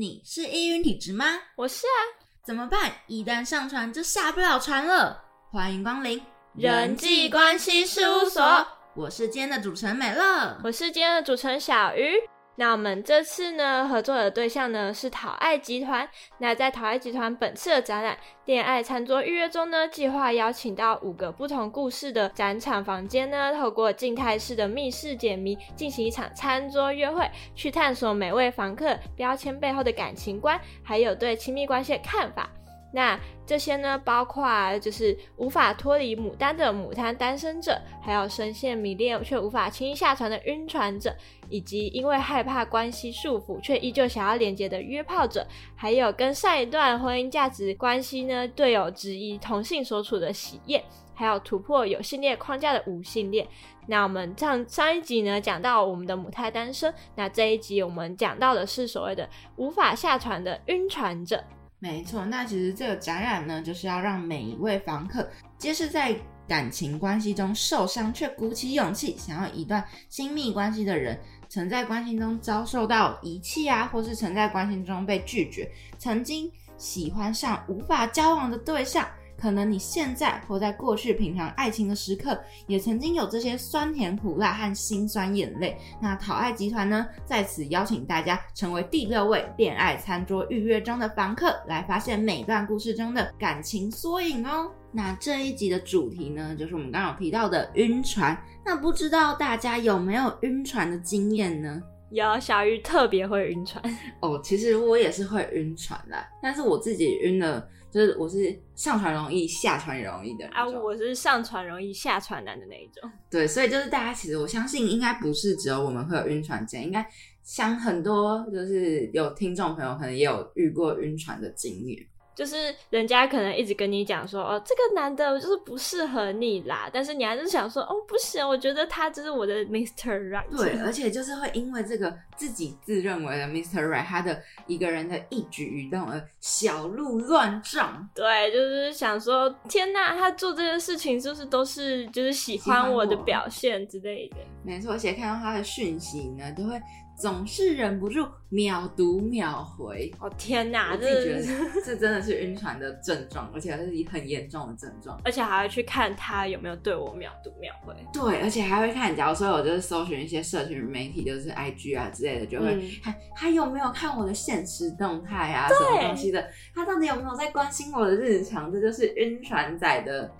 你是易晕体质吗？我是啊，怎么办？一旦上船就下不了船了。欢迎光临人际关系事务所，我是今天的主持人美乐，我是今天的主持人小鱼。那我们这次呢合作的对象呢是讨爱集团。那在讨爱集团本次的展览《恋爱餐桌预约中》呢，计划邀请到五个不同故事的展场房间呢，透过静态式的密室解谜，进行一场餐桌约会，去探索每位房客标签背后的感情观，还有对亲密关系的看法。那这些呢，包括就是无法脱离牡丹的牡丹单身者，还有深陷迷恋却无法轻易下船的晕船者，以及因为害怕关系束缚却依旧想要连接的约炮者，还有跟上一段婚姻价值关系呢队友质疑同性所处的喜宴，还有突破有性恋框架的无性恋。那我们上上一集呢讲到我们的母胎单身，那这一集我们讲到的是所谓的无法下船的晕船者。没错，那其实这个展览呢，就是要让每一位房客皆是在感情关系中受伤却鼓起勇气想要一段亲密关系的人，曾在关系中遭受到遗弃啊，或是曾在关系中被拒绝，曾经喜欢上无法交往的对象。可能你现在或在过去品尝爱情的时刻，也曾经有这些酸甜苦辣和辛酸眼泪。那讨爱集团呢，在此邀请大家成为第六位恋爱餐桌预约中的房客，来发现每段故事中的感情缩影哦。那这一集的主题呢，就是我们刚刚提到的晕船。那不知道大家有没有晕船的经验呢？有小鱼特别会晕船哦，其实我也是会晕船的，但是我自己晕了。就是我是上船容易下船也容易的啊，我是上船容易下船难的那一种。对，所以就是大家其实我相信应该不是只有我们会有晕船经验，应该像很多就是有听众朋友可能也有遇过晕船的经验。就是人家可能一直跟你讲说，哦，这个男的就是不适合你啦，但是你还是想说，哦，不行，我觉得他就是我的 Mr. Right。对，而且就是会因为这个自己自认为的 Mr. Right，他的一个人的一举一动而小鹿乱撞。对，就是想说，天呐，他做这件事情是不是都是就是喜欢我的表现之类的？没错，而且看到他的讯息呢，都会。总是忍不住秒读秒回，哦天哪！这这真的是晕船的症状，而且还是很严重的症状，而且还会去看他有没有对我秒读秒回。对，而且还会看，假如说我就是搜寻一些社群媒体，就是 IG 啊之类的，就会看他有没有看我的现实动态啊，什么东西的，他到底有没有在关心我的日常？这就是晕船仔的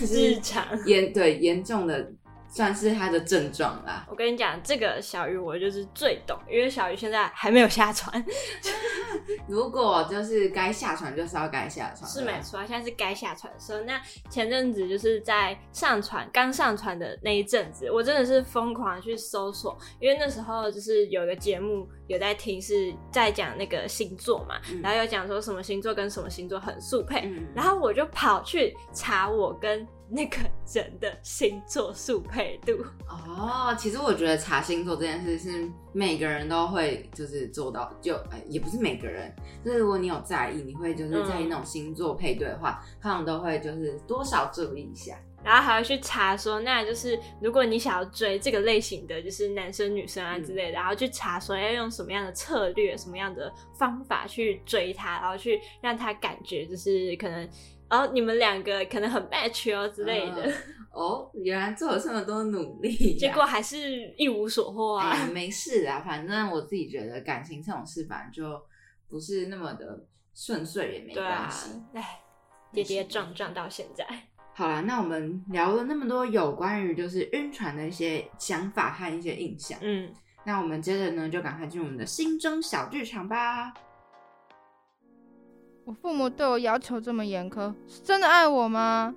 日常严对严重的。算是他的症状啦。我跟你讲，这个小鱼我就是最懂，因为小鱼现在还没有下船。如果就是该下船，就是要该下船。是没错，现在是该下船的时候。那前阵子就是在上船刚上船的那一阵子，我真的是疯狂去搜索，因为那时候就是有一个节目有在听，是在讲那个星座嘛，然后有讲说什么星座跟什么星座很速配，然后我就跑去查我跟。那个人的星座速配度哦，其实我觉得查星座这件事是每个人都会就是做到，就也不是每个人，就是如果你有在意，你会就是在意那种星座配对的话，通常都会就是多少注意一下，然后还会去查说，那就是如果你想要追这个类型的就是男生女生啊之类的，然后去查说要用什么样的策略、什么样的方法去追他，然后去让他感觉就是可能。然后你们两个可能很 match 哦之类的哦，原来做了这么多努力，结果还是一无所获啊！没事啊，反正我自己觉得感情这种事反正就不是那么的顺遂也没关系。哎，跌跌撞撞到现在。好了，那我们聊了那么多有关于就是晕船的一些想法和一些印象，嗯，那我们接着呢就赶快进入我们的心中小剧场吧。我父母对我要求这么严苛，是真的爱我吗？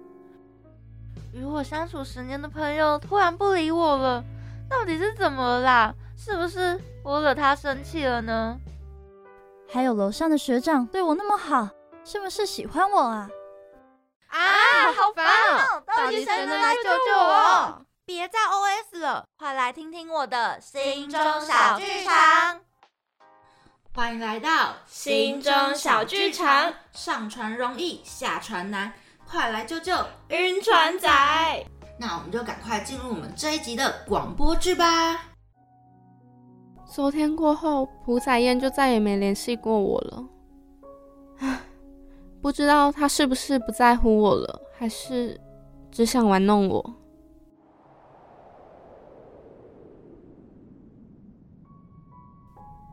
与我相处十年的朋友突然不理我了，到底是怎么啦？是不是我惹他生气了呢？还有楼上的学长对我那么好，是不是喜欢我啊？啊，好烦哦！到底谁能来救救我？别再 OS 了，快来听听我的心中小剧场。欢迎来到心中小剧场。上船容易下船难，快来救救晕船仔！那我们就赶快进入我们这一集的广播剧吧。昨天过后，朴载燕就再也没联系过我了。唉，不知道他是不是不在乎我了，还是只想玩弄我。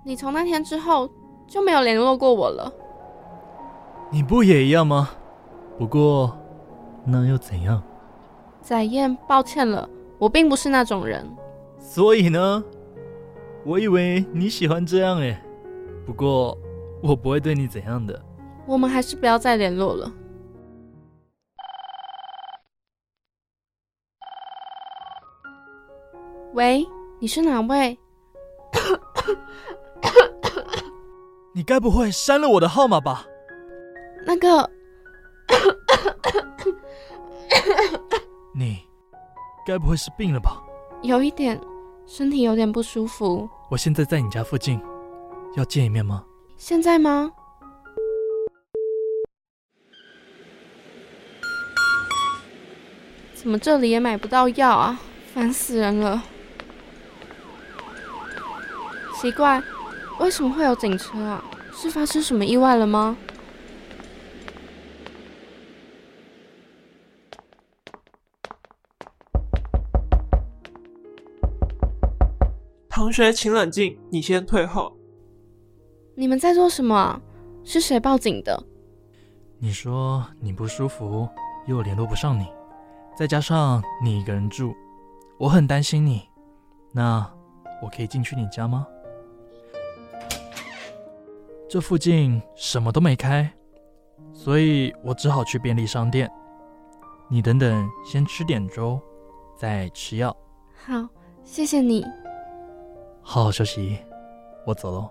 你从那天之后就没有联络过我了。你不也一样吗？不过，那又怎样？载燕，抱歉了，我并不是那种人。所以呢？我以为你喜欢这样诶，不过我不会对你怎样的。我们还是不要再联络了。喂，你是哪位？你该不会删了我的号码吧？那个，你该不会是病了吧？有一点，身体有点不舒服。我现在在你家附近，要见一面吗？现在吗？怎么这里也买不到药啊？烦死人了！奇怪，为什么会有警车啊？是发生什么意外了吗？同学，请冷静，你先退后。你们在做什么？是谁报警的？你说你不舒服，又联络不上你，再加上你一个人住，我很担心你。那我可以进去你家吗？这附近什么都没开，所以我只好去便利商店。你等等，先吃点粥，再吃药。好，谢谢你。好好休息，我走喽。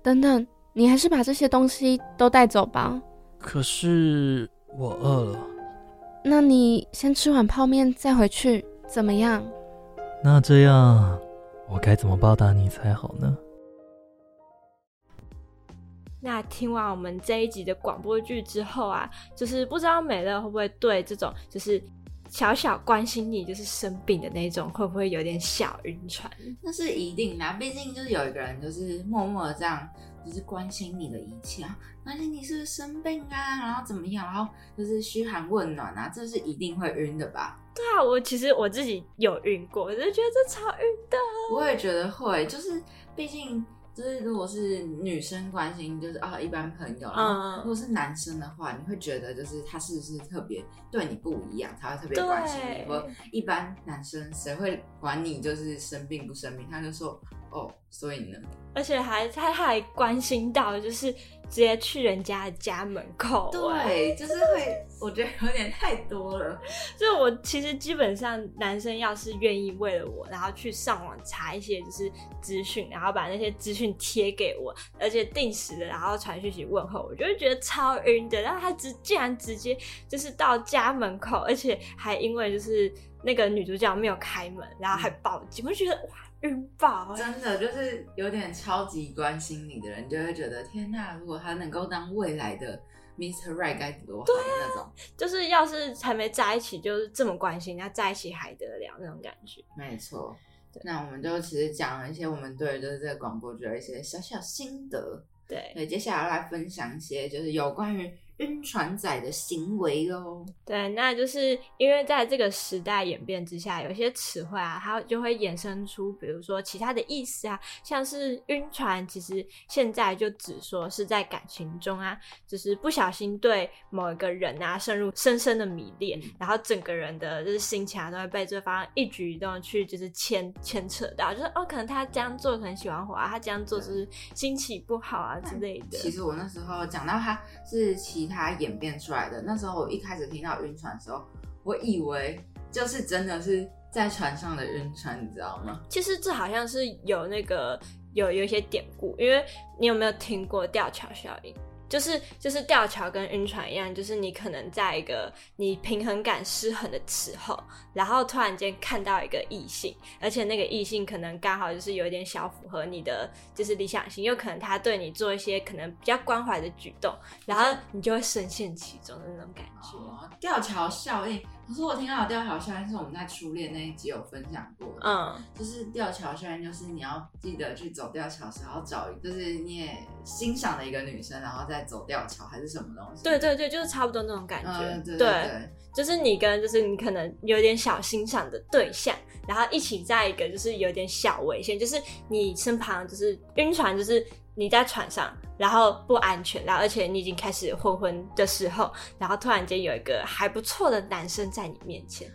等等，你还是把这些东西都带走吧。可是我饿了。那你先吃碗泡面再回去，怎么样？那这样，我该怎么报答你才好呢？那听完我们这一集的广播剧之后啊，就是不知道美乐会不会对这种就是。小小关心你就是生病的那种，会不会有点小晕船？那是一定的，毕竟就是有一个人就是默默的这样，就是关心你的一切啊，关心你是不是生病啊，然后怎么样，然后就是嘘寒问暖啊，这是一定会晕的吧？对啊，我其实我自己有晕过，我就觉得这超晕的。我也觉得会，就是毕竟。就是如果是女生关心，就是啊一般朋友；嗯，如果是男生的话，你会觉得就是他是不是特别对你不一样，才会特别关心你。不一般男生谁会管你就是生病不生病？他就说哦，所以呢，而且还他还关心到就是。直接去人家的家门口，对，就是会，我觉得有点太多了。就我其实基本上，男生要是愿意为了我，然后去上网查一些就是资讯，然后把那些资讯贴给我，而且定时的，然后传讯息问候，我就会觉得超晕的。然后他直竟然直接就是到家门口，而且还因为就是那个女主角没有开门，然后还报警，我就觉得哇。晕爆！真的就是有点超级关心你的人，就会觉得天呐，如果他能够当未来的 Mr. Right 该多好那种。就是要是还没在一起，就是这么关心，那在一起还得了那种感觉。没错，那我们就其实讲了一些我们对就是这个广播剧的一些小小心得。对，对，接下来来分享一些就是有关于。晕船仔的行为哦，对，那就是因为在这个时代演变之下，有些词汇啊，它就会衍生出，比如说其他的意思啊，像是晕船，其实现在就只说是在感情中啊，就是不小心对某一个人啊，深入深深的迷恋，然后整个人的就是心情啊，都会被对方一举一动去就是牵牵扯到，就是哦，可能他这样做很喜欢我啊，他这样做就是心情不好啊之类的。其实我那时候讲到他是其。它演变出来的。那时候我一开始听到晕船的时候，我以为就是真的是在船上的晕船，你知道吗？其实这好像是有那个有有一些典故，因为你有没有听过吊桥效应？就是就是吊桥跟晕船一样，就是你可能在一个你平衡感失衡的时候，然后突然间看到一个异性，而且那个异性可能刚好就是有一点小符合你的就是理想型，又可能他对你做一些可能比较关怀的举动，然后你就会深陷其中的那种感觉。吊桥效应可是我听到的吊桥效应是我们在初恋那一集有分享过的，嗯，就是吊桥效应，就是你要记得去走吊桥时候找，就是你也欣赏的一个女生，然后再走吊桥还是什么东西？对对对，就是差不多那种感觉。嗯，对对对就是你跟就是你可能有点小欣赏的对象，然后一起在一个就是有点小危险，就是你身旁就是晕船，就是你在船上，然后不安全，然后而且你已经开始昏昏的时候，然后突然间有一个还不错的男生在你面前，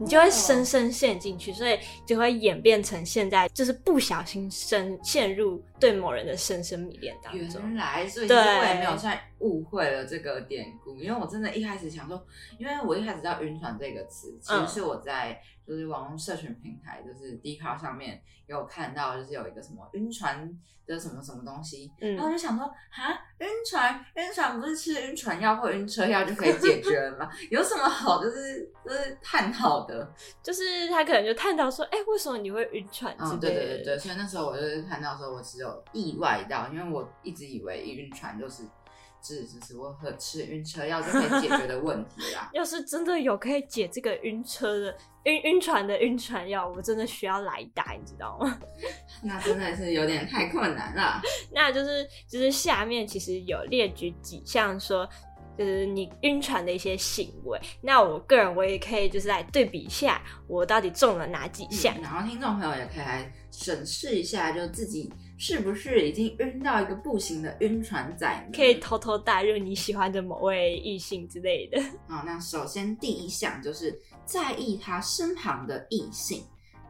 你就会深深陷进去，所以就会演变成现在就是不小心深陷入对某人的深深迷恋当中。原来，所以其对实我也没有算误会了这个典故，因为我真的一开始想说，因为我一开始知道“晕船”这个词，其实嗯是我在就是网络社群平台，就是 d 卡上面有看到，就是有一个什么晕船的什么什么东西，嗯然后我就想说，哈，晕船，晕船不是吃晕船药或晕车药就可以解决了吗？有什么好就是就是探讨的？就是他可能就探讨说，哎、为什么你会晕船之嗯，类的？对对对对，所以那时候我就是看到的时候，我只有意外到，因为我一直以为晕船就是是就是我喝吃晕车药就可以解决的问题啦。要是真的有可以解这个晕车的晕晕船的晕船药，我真的需要来打，你知道吗？那真的是有点太困难了。那就是就是下面其实有列举几项说。就是你晕船的一些行为，那我个人我也可以就是来对比一下，我到底中了哪几项。嗯然后听众朋友也可以来审视一下，就自己是不是已经晕到一个不行的晕船仔？可以偷偷带入你喜欢的某位异性之类的。好，那首先第一项就是在意他身旁的异性。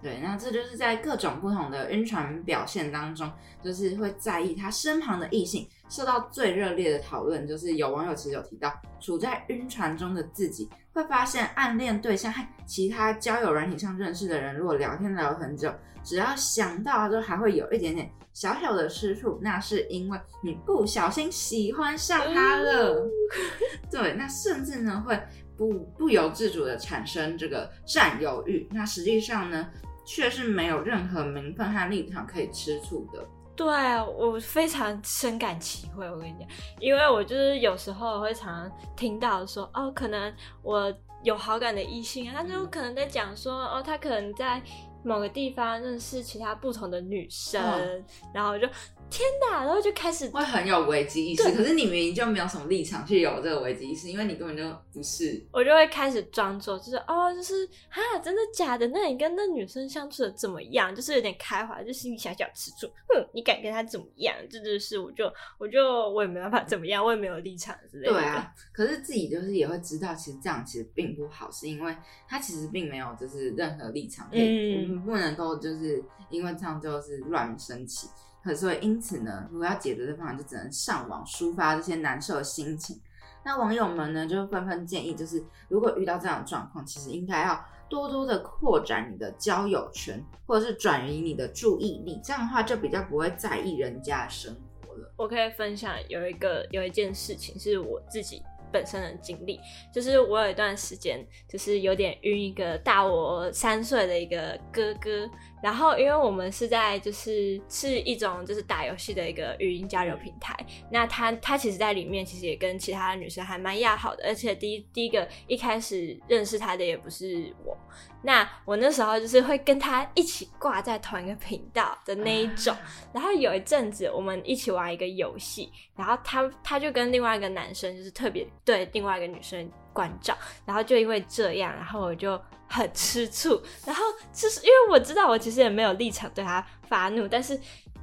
对，那这就是在各种不同的晕船表现当中，就是会在意他身旁的异性。受到最热烈的讨论，就是有网友其实有提到，处在晕船中的自己会发现暗恋对象和其他交友软体上认识的人，如果聊天聊很久，只要想到就还会有一点点小小的吃醋，那是因为你不小心喜欢上他了。对，那甚至呢会不不由自主的产生这个占有欲，那实际上呢却是没有任何名分和立场可以吃醋的。对啊，我非常深感其会。我跟你讲，因为我就是有时候会常常听到说，哦，可能我有好感的异性啊，他就可能在讲说，哦，他可能在某个地方认识其他不同的女生，嗯然后我就天哪，然后就开始会很有危机意识，可是你明明就没有什么立场去有这个危机意识，因为你根本就不是。我就会开始装作，就是哦，就是哈，真的假的？那你跟那女生相处的怎么样？就是有点开怀，就心里小小吃醋。哼，你敢跟她怎么样？这就是我就我就我也没办法怎么样，我也没有立场之类的。对啊，可是自己就是也会知道，其实这样其实并不好，是因为他其实并没有就是任何立场可以，嗯我们不能够就是因为这样就是乱生气。可是因此呢，如果要解决的方法，就只能上网抒发这些难受的心情。那网友们呢，就纷纷建议，就是如果遇到这样的状况，其实应该要多多的扩展你的交友圈，或者是转移你的注意力，这样的话就比较不会在意人家的生活了。我可以分享有一个有一件事情是我自己本身的经历，就是我有一段时间就是有点晕一个大我三岁的一个哥哥，然后因为我们是在就是是一种就是打游戏的一个语音交流平台，那他他其实在里面其实也跟其他女生还蛮要好的，而且第一第一个一开始认识他的也不是我，那我那时候就是会跟他一起挂在同一个频道的那一种。然后有一阵子我们一起玩一个游戏，然后他他就跟另外一个男生就是特别对另外一个女生关照，然后就因为这样，然后我就很吃醋，然后就是因为我知道我其实也没有立场对他发怒，但是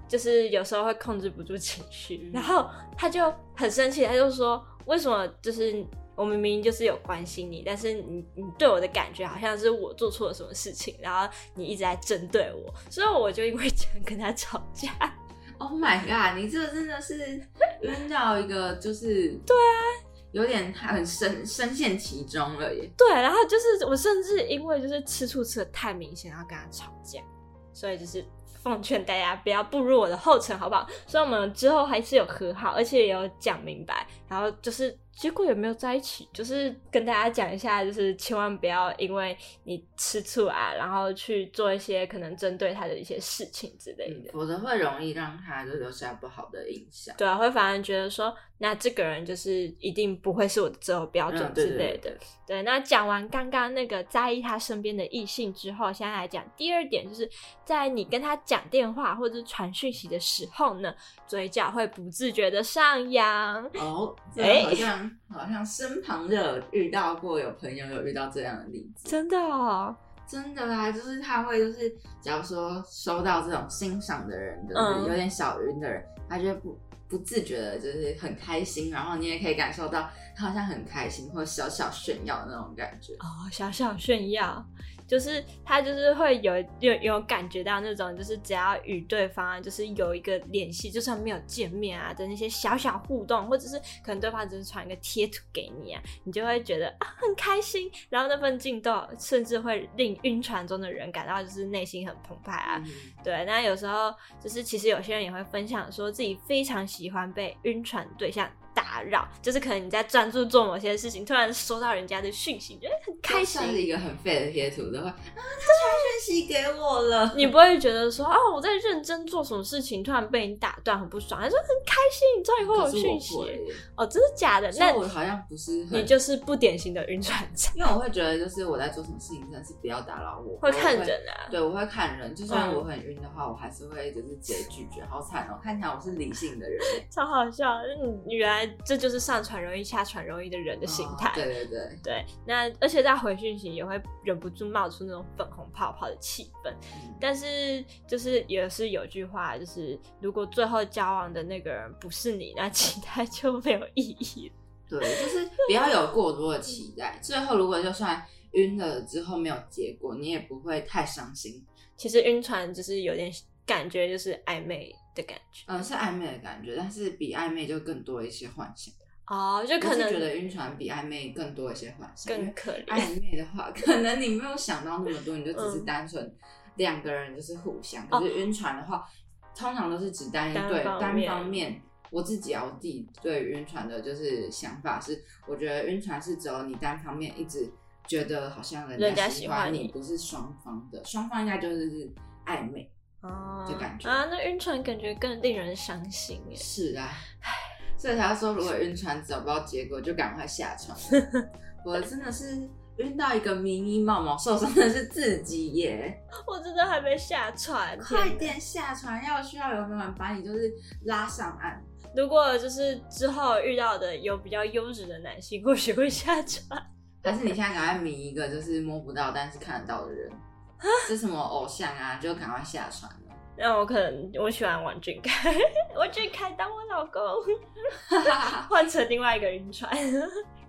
就是有时候会控制不住情绪，然后他就很生气，他就说为什么就是。我明明就是有关心你，但是你你对我的感觉好像是我做错了什么事情，然后你一直在针对我，所以我就因为这样跟他吵架。Oh my god！你这个真的是晕到一个就是对啊，有点很深深陷其中了耶。对，然后就是我甚至因为就是吃醋吃的太明显，然后跟他吵架，所以就是奉劝大家不要步入我的后尘，好不好？所以我们之后还是有和好，而且也有讲明白，然后就是结果有没有在一起？就是跟大家讲一下，就是千万不要因为你吃醋啊，然后去做一些可能针对他的一些事情之类的，否则会容易让他就留下不好的印象。对啊，会反而觉得说，那这个人就是一定不会是我的择偶标准之类的。对，那讲完刚刚那个在意他身边的异性之后，现在来讲第二点，就是在你跟他讲电话或者是传讯息的时候呢，嘴角会不自觉的上扬。哦，哎，好像。好像身旁就有遇到过有朋友有遇到这样的例子，真的哦，真的啊，就是他会就是，假如说收到这种欣赏的人，就是有点小晕的人，他就不不自觉的，就是很开心，然后你也可以感受到他好像很开心，或小小炫耀的那种感觉。哦，小小炫耀。就是他就是会有有有感觉到那种，就是只要与对方就是有一个联系，就算没有见面啊的那些小小互动，或者是可能对方只是传一个贴图给你啊，你就会觉得啊很开心，然后那份劲动甚至会令晕船中的人感到就是内心很澎湃啊。对，那有时候就是其实有些人也会分享说自己非常喜欢被晕船对象。打扰，就是可能你在专注做某些事情，突然收到人家的讯息，觉得很开心。是一个很废的贴图的话，啊，他传讯息给我了，你不会觉得说，啊，我在认真做什么事情，突然被你打断，很不爽，还说很开心，终于会有讯息。哦，真的假的？那我好像不是，你就是不典型的晕船仔。因为我会觉得，就是我在做什么事情，真的是不要打扰我。会看人啊？对，我会看人。就算我很晕的话，我还是会就是直接拒绝。好惨哦，看起来我是理性的人，超好笑。嗯，原来这就是上。传容易下传容易的人的心态，对对对 对。那而且在回讯息也会忍不住冒出那种粉红泡泡的气氛。但是就是也是有句话，就是如果最后交往的那个人不是你，那期待就没有意义。对，就是不要有过多的期待。最后如果就算晕了之后没有结果，你也不会太伤心。其实晕船就是有点感觉，就是暧昧的感觉。嗯，是暧昧的感觉，但是比暧昧就更多一些幻想。哦，就可能觉得晕船比暧昧更多一些幻想，更可怜。暧昧的话，可能你没有想到那么多，你就只是单纯两个人就是互相。可是晕船的话，通常都是只单对单方面。我自己要自己对晕船的就是想法是，我觉得晕船是只有你单方面一直觉得好像人家喜欢你，不是双方的，双方应该就是是暧昧哦，就感觉啊，那晕船感觉更令人伤心耶。是啊，唉。所以他说，如果晕船找不到结果，就赶快下船。我真的是晕到一个迷迷冒冒，受伤的是自己耶！我真的还没下船，快点下船！要需要有人把你就是拉上岸。如果就是之后遇到的有比较优质的男性，或许会下船。但是你现在赶快迷一个就是摸不到但是看得到的人，是什么偶像啊？就赶快下船了。那我可能我喜欢王俊凯，王俊凯当我老公，换成另外一个晕船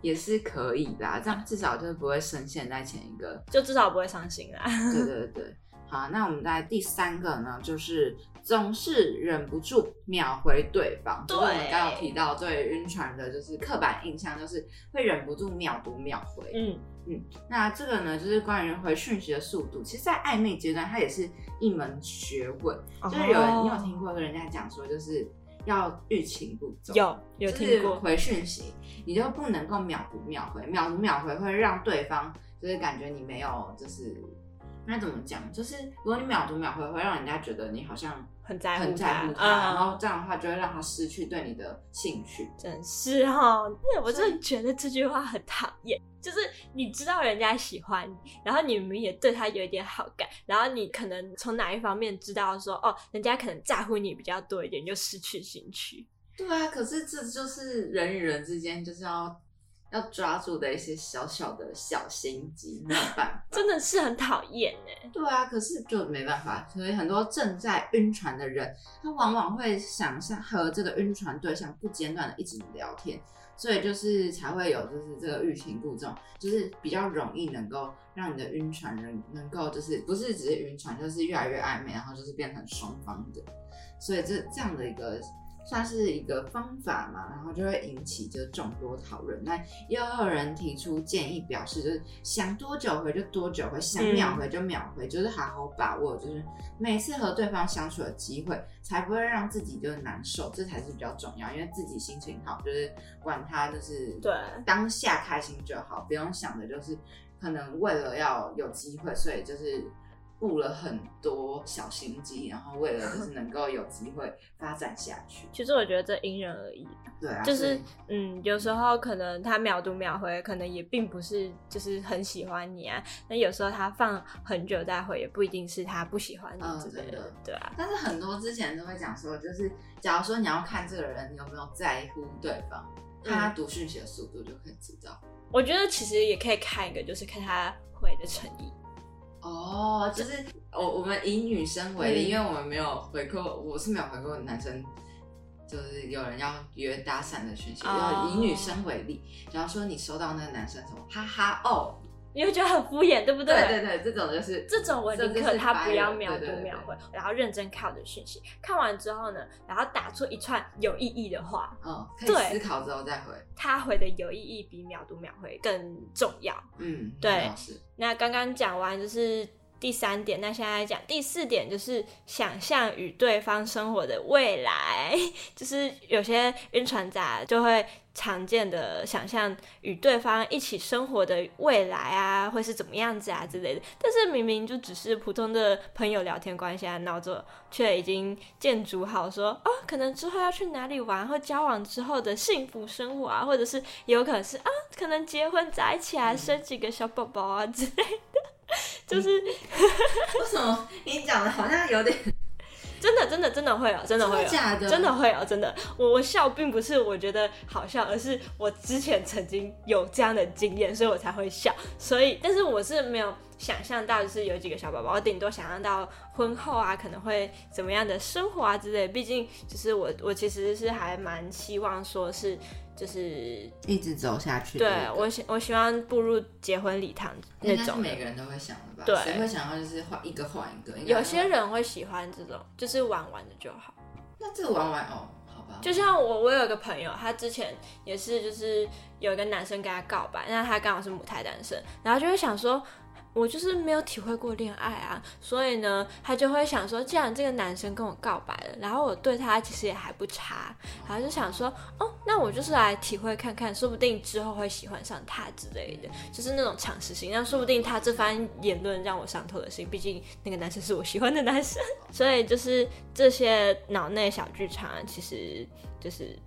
也是可以啦，这样至少就是不会深陷在前一个，就至少不会伤心啦。对对对，好，那我们在第三个呢，就是总是忍不住秒回对方。对，我们刚刚提到对晕船的就是刻板印象，就是会忍不住秒读秒回。嗯。嗯，那这个呢，就是关于回讯息的速度。其实，在暧昧阶段，它也是一门学问。就是有人，你有听过跟人家讲说，就是要欲擒故纵。有有听过回讯息，你就不能够秒读秒回，秒读秒回会让对方就是感觉你没有，就是那怎么讲？就是如果你秒读秒回，会让人家觉得你好像很在乎他，然后这样的话就会让他失去对你的兴趣。真是哈，我真的觉得这句话很讨厌。就是你知道人家喜欢你，然后你们也对他有一点好感，然后你可能从哪一方面知道说哦，人家可能在乎你比较多一点，就失去兴趣。对啊，可是这就是人与人之间就是要要抓住的一些小小的小心机，没有办法，真的是很讨厌哎。对啊，可是就没办法，所以很多正在晕船的人，他往往会想象和这个晕船对象不间断的一直聊天。所以就是才会有，就是这个欲擒故纵，就是比较容易能够让你的晕船人能够就是不是只是晕船，就是越来越暧昧，然后就是变成双方的。所以这这样的一个算是一个方法嘛，然后就会引起就众多讨论。那又有人提出建议，表示就是想多久回就多久回，想秒回就秒回，就是好好把握，就是每次和对方相处的机会，才不会让自己就是难受，这才是比较重要。因为自己心情好，就是管他就是对当下开心就好，不用想的就是可能为了要有机会，所以就是。布了很多小心机，然后为了就是能够有机会发展下去。其实我觉得这因人而异，对啊，就是嗯，有时候可能他秒读秒回，可能也并不是就是很喜欢你啊。那有时候他放很久再回，也不一定是他不喜欢你之类的，对啊。但是很多之前都会讲说，就是假如说你要看这个人有没有在乎对方，看他读讯息的速度就可以知道。我觉得其实也可以看一个，就是看他回的诚意。哦，就是我我们以女生为例，因为我们没有回过，我是没有回过男生，就是有人要约搭讪的讯息。要以女生为例，假如说你收到那个男生什么哈哈哦。你会觉得很敷衍，对不对？对对对，这种就是这种我宁可他不要秒读秒回，然后认真看我的讯息，看完之后呢，然后打出一串有意义的话，嗯，可以思考之后再回。他回的有意义比秒读秒回更重要。嗯，对。那刚刚讲完就是第三点，那现在讲第四点，就是想象与对方生活的未来，就是有些晕船仔就会。常见的想象与对方一起生活的未来啊，会是怎么样子啊之类的，但是明明就只是普通的朋友聊天关系啊，闹着却已经建筑好说啊，可能之后要去哪里玩，或交往之后的幸福生活啊，或者是有可能是啊，可能结婚在一起啊，生几个小宝宝啊之类，就是为什么你讲的好像有点。真的，真的，真的会有，真的会有，假的，真的会有，真的。我我笑并不是我觉得好笑，而是我之前曾经有这样的经验，所以我才会笑。所以，但是我是没有想象到，就是有几个小宝宝，我顶多想象到婚后啊，可能会怎么样的生活啊之类。毕竟，就是我，我其实是还蛮希望说是。就是一直走下去。对我喜我喜欢步入结婚礼堂那种。每个人都会想的吧？对，谁会想要就是换一个换一个？有些人会喜欢这种，就是玩玩的就好。那这个玩玩哦，好吧。就像我，我有个朋友，他之前也是，就是有一个男生跟他告白，那他刚好是母胎单身，然后就会想说。我就是没有体会过恋爱啊，所以呢，他就会想说，既然这个男生跟我告白了，然后我对他其实也还不差，然后就想说，哦，那我就是来体会看看，说不定之后会喜欢上他之类的，就是那种尝试性。那说不定他这番言论让我伤透了心，毕竟那个男生是我喜欢的男生，所以就是这些脑内小剧场，其实就是。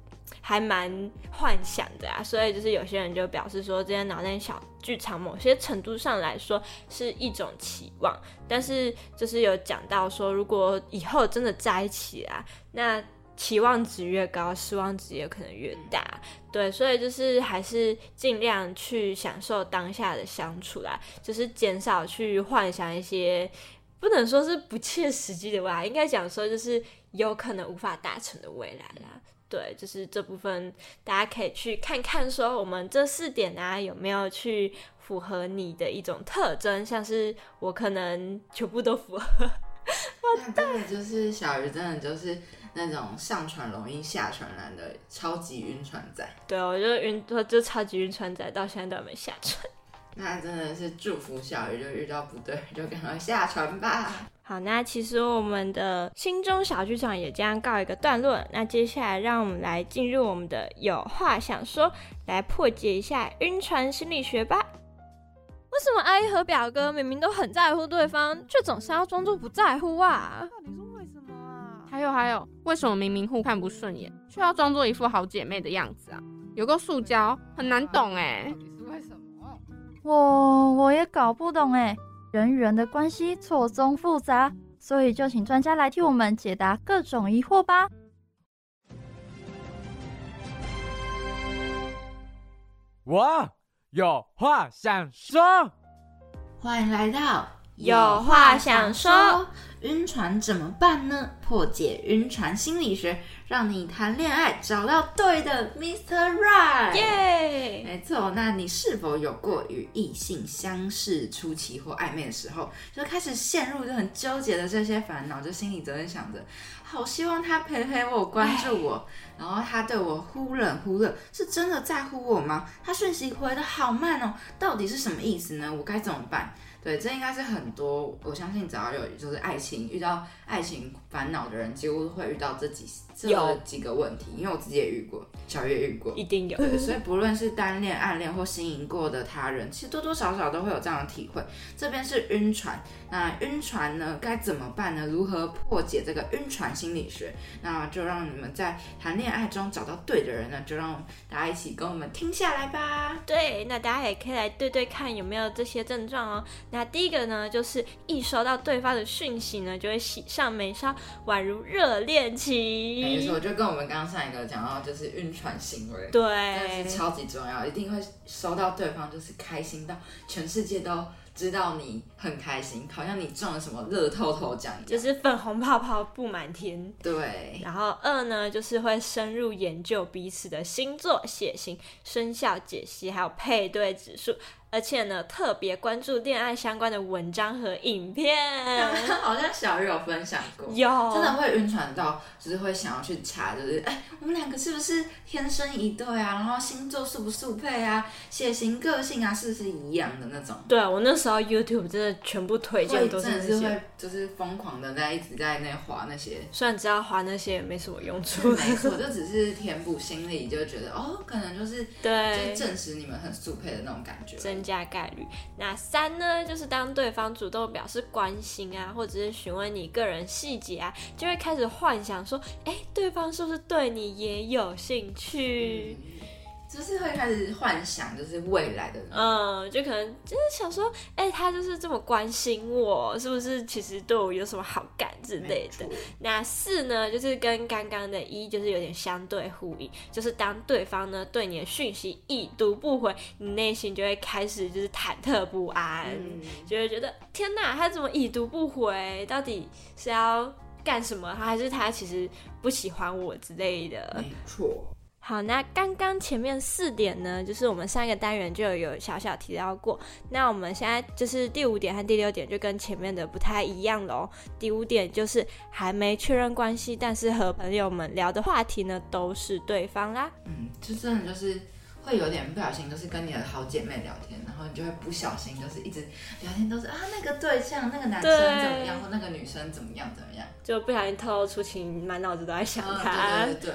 还蛮幻想的啊，所以就是有些人就表示说，这些脑内小剧场某些程度上来说是一种期望，但是就是有讲到说，如果以后真的在一起啊，那期望值越高，失望值也可能越大。对，所以就是还是尽量去享受当下的相处啦，就是减少去幻想一些不能说是不切实际的未来，应该讲说就是有可能无法达成的未来啦。对，就是这部分，大家可以去看看，说我们这四点啊有没有去符合你的一种特征，像是我可能全部都符合。那真的就是小鱼，真的就是那种上船容易下船难的超级晕船仔。对，我就晕，就超级晕船仔，到现在都没下船。那真的是祝福小鱼，就遇到不对就赶快下船吧。好，那其实我们的心中小剧场也将告一个段落。那接下来，让我们来进入我们的有话想说，来破解一下晕船心理学吧。为什么阿姨和表哥明明都很在乎对方，却总是要装作不在乎啊？到底是为什么啊？还有还有，为什么明明互看不顺眼，却要装作一副好姐妹的样子啊？有个塑胶，很难懂哎。我我也搞不懂哎。人与人的关系错综复杂，所以就请专家来替我们解答各种疑惑吧。我有话想说，欢迎来到有话想说。晕船怎么办呢？破解晕船心理学，让你谈恋爱找到对的 Mr. Right。耶！没错，那你是否有过与异性相识初期或暧昧的时候，就开始陷入就很纠结的这些烦恼，就心里总是想着，好希望他陪陪我、关注我，然后他对我忽冷忽热，是真的在乎我吗？他讯息回的好慢哦，到底是什么意思呢？我该怎么办？对，这应该是很多，我相信只要有就是爱情遇到爱情烦恼的人，几乎会遇到这几这几个问题，因为我自己也遇过，小月遇过，一定有。对，所以不论是单恋、暗恋或心仪过的他人，其实多多少少都会有这样的体会。这边是晕船，那晕船呢该怎么办呢？如何破解这个晕船心理学？那就让你们在谈恋爱中找到对的人呢？就让大家一起跟我们听下来吧。对，那大家也可以来对对看有没有这些症状哦。那第一个呢，就是一收到对方的讯息呢，就会喜上眉梢，宛如热恋期。没错，就跟我们刚刚上一个讲到，就是晕船行为，对，是超级重要，一定会收到对方就是开心到全世界都知道你很开心，好像你中了什么乐透头奖一样，就是粉红泡泡布满天。对，然后二呢，就是会深入研究彼此的星座、血型、生肖解析，还有配对指数。而且呢，特别关注恋爱相关的文章和影片，好像小玉有分享过，有真的会晕船到，就是会想要去查，就是哎，我们两个是不是天生一对啊？然后星座速不速配啊？血型、个性啊，是不是一样的那种？对我那时候 YouTube 真的全部推荐都是那些，就是疯狂的在一直在那划那些，虽然知道划那些也没什么用处，没错，就只是填补心理，就觉得哦，可能就是对，就证实你们很速配的那种感觉。增加概率。那三呢，就是当对方主动表示关心啊，或者是询问你个人细节啊，就会开始幻想说，哎，对方是不是对你也有兴趣？就是会开始幻想，就是未来的，嗯，就可能就是想说，哎，他就是这么关心我，是不是其实对我有什么好感之类的？那四呢，就是跟刚刚的一就是有点相对呼应，就是当对方呢对你的讯息已读不回，你内心就会开始就是忐忑不安，就会觉得天哪，他怎么已读不回？到底是要干什么？他还是他其实不喜欢我之类的？没错。好，那刚刚前面四点呢，就是我们上一个单元就有小小提到过。那我们现在就是第五点和第六点就跟前面的不太一样喽。第五点就是还没确认关系，但是和朋友们聊的话题呢都是对方啦。嗯，就真的就是。会有点不小心，就是跟你的好姐妹聊天，然后你就会不小心，就是一直聊天都是啊那个对象，那个男生怎么样，或那个女生怎么样怎么样，就不小心透露出情，满脑子都在想他。对对对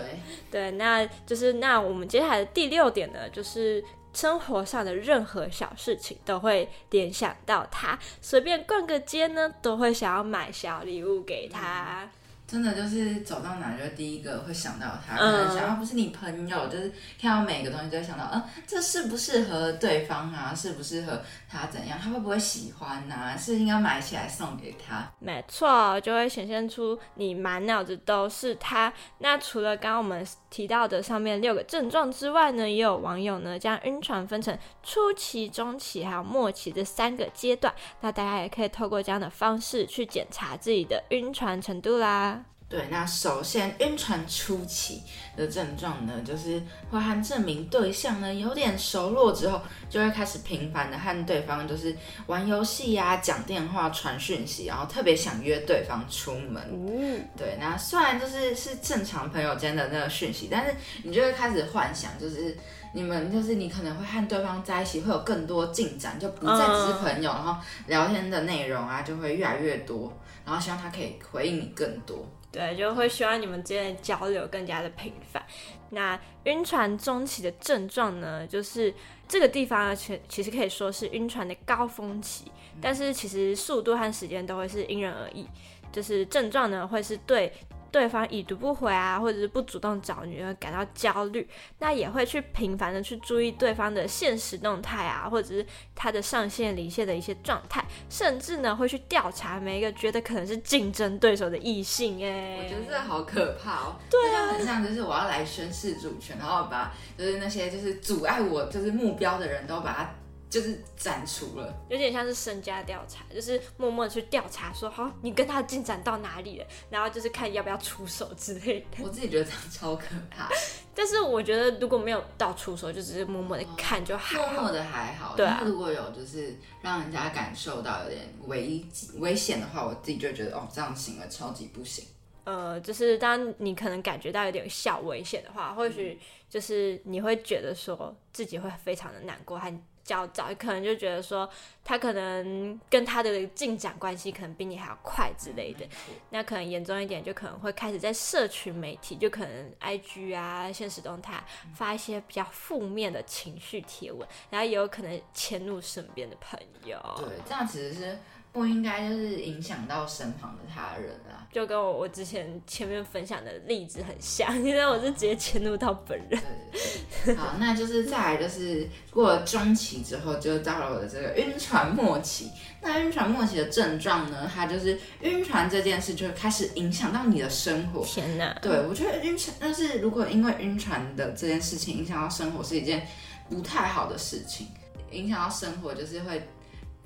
对，那就是那我们接下来的第六点呢，就是生活上的任何小事情都会联想到他，随便逛个街呢，都会想要买小礼物给他。真的就是走到哪就第一个会想到他，可能想要不是你朋友，就是看到每个东西就会想到，嗯，这适不适合对方啊？适不适合他怎样？他会不会喜欢呐？是应该买起来送给他？没错，就会显现出你满脑子都是他。那除了刚刚我们提到的上面六个症状之外呢，也有网友呢将晕船分成初期、中期还有末期这三个阶段。那大家也可以透过这样的方式去检查自己的晕船程度啦。对，那首先晕船初期的症状呢，就是会和证明对象呢有点熟络之后，就会开始频繁的和对方就是玩游戏呀、讲电话、传讯息，然后特别想约对方出门。嗯，对，那虽然就是是正常朋友间的那个讯息，但是你就会开始幻想，就是你们就是你可能会和对方在一起会有更多进展，就不再只是朋友，然后聊天的内容啊就会越来越多，然后希望他可以回应你更多。对，就会希望你们之间的交流更加的频繁。那晕船中期的症状呢，就是这个地方其其实可以说是晕船的高峰期，但是其实速度和时间都会是因人而异。就是症状呢，会是对。对方已读不回啊，或者是不主动找你，会感到焦虑。那也会去频繁的去注意对方的现实动态啊，或者是他的上线离线的一些状态，甚至呢会去调查每一个觉得可能是竞争对手的异性。哎，我觉得这好可怕哦。对啊，很像就是我要来宣示主权，然后把就是那些就是阻碍我就是目标的人都把他就是斩除了。有点像是身家调查，就是默默地去调查说，好，你跟他的进展到哪里了，然后就是看要不要出手之类的。我自己觉得这样超可怕，但是我觉得如果没有到出手，就只是默默的看就还好。默默的还好。对啊如果有就是让人家感受到有点危危险的话，我自己就觉得哦，这样行为超级不行。呃，就是当你可能感觉到有点小危险的话，或许就是你会觉得说自己会非常的难过和焦躁，可能就觉得说他可能跟他的进展关系可能比你还要快之类的。那可能严重一点，就可能会开始在社群媒体，就可能 IG 啊、现实动态发一些比较负面的情绪贴文，然后也有可能迁入身边的朋友。对，这样其实是不应该就是影响到身旁的他人啊。就跟我我之前前面分享的例子很像，因为我是直接迁怒到本人。好，那就是再来就是过了中期之后，就到了我的这个晕船末期。那晕船末期的症状呢，它就是晕船这件事就会开始影响到你的生活。天哪！对我觉得晕船，但是如果因为晕船的这件事情影响到生活，是一件不太好的事情。影响到生活就是会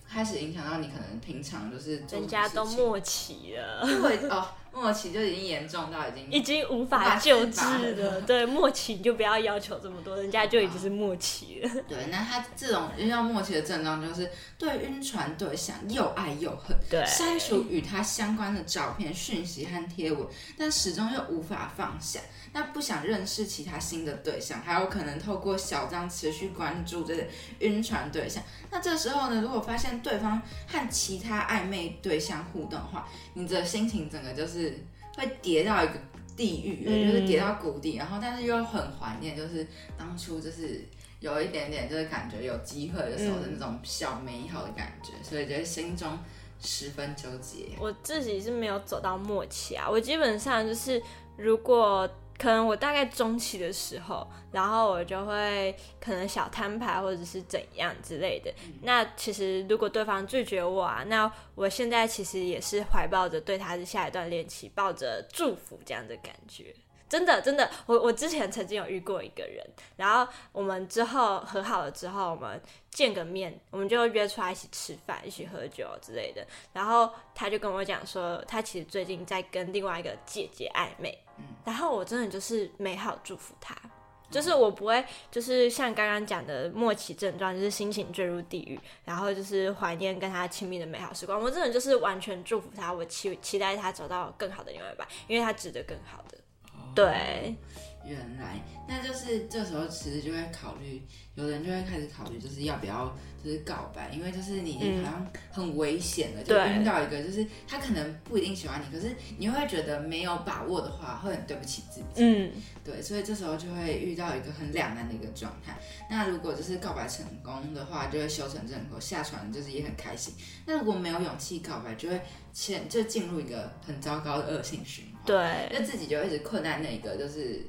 开始影响到你，可能平常就是人家都什么末期了，事情会哦，默契就已经严重到已经已经无法救治了。对，默契你就不要要求这么多，人家就已经是默契了。对，那他这种遇到默契的症状，就是对晕船对象又爱又恨，对删除与他相关的照片、讯息和贴文，但始终又无法放下。那不想认识其他新的对象，还有可能透过小张持续关注这个晕船对象。那这时候呢，如果发现对方和其他暧昧对象互动的话，你的心情整个就是会跌到一个地狱，嗯就是跌到谷底，然后但是又很怀念，就是当初就是有一点点就是感觉有机会的时候的那种小美好的感觉，所以觉得心中十分纠结。我自己是没有走到末期啊，我基本上就是如果。可能我大概中期的时候，然后我就会可能小摊牌或者是怎样之类的。那其实如果对方拒绝我啊，那我现在其实也是怀抱着对他的下一段恋情抱着祝福这样的感觉。真的，真的，我我之前曾经有遇过一个人，然后我们之后和好了之后，我们见个面，我们就约出来一起吃饭、一起喝酒之类的。然后他就跟我讲说，他其实最近在跟另外一个姐姐暧昧，嗯然后我真的就是美好祝福他。就是我不会，就是像刚刚讲的末期症状，就是心情坠入地狱，然后就是怀念跟他亲密的美好时光。我真的就是完全祝福他，我期期待他找到更好的另外一半，因为他值得更好的。对，原来，那就是这时候其实就会考虑，有人就会开始考虑，就是要不要就是告白，因为就是你嗯好像很危险的，就对遇到一个就是他可能不一定喜欢你，可是你会觉得没有把握的话，会很对不起自己。嗯，对，所以这时候就会遇到一个很两难的一个状态。那如果就是告白成功的话，就会修成正果，下船就是也很开心。那如果没有勇气告白，就会前就进入一个很糟糕的恶性循环。对，就自己就一直困在那个就是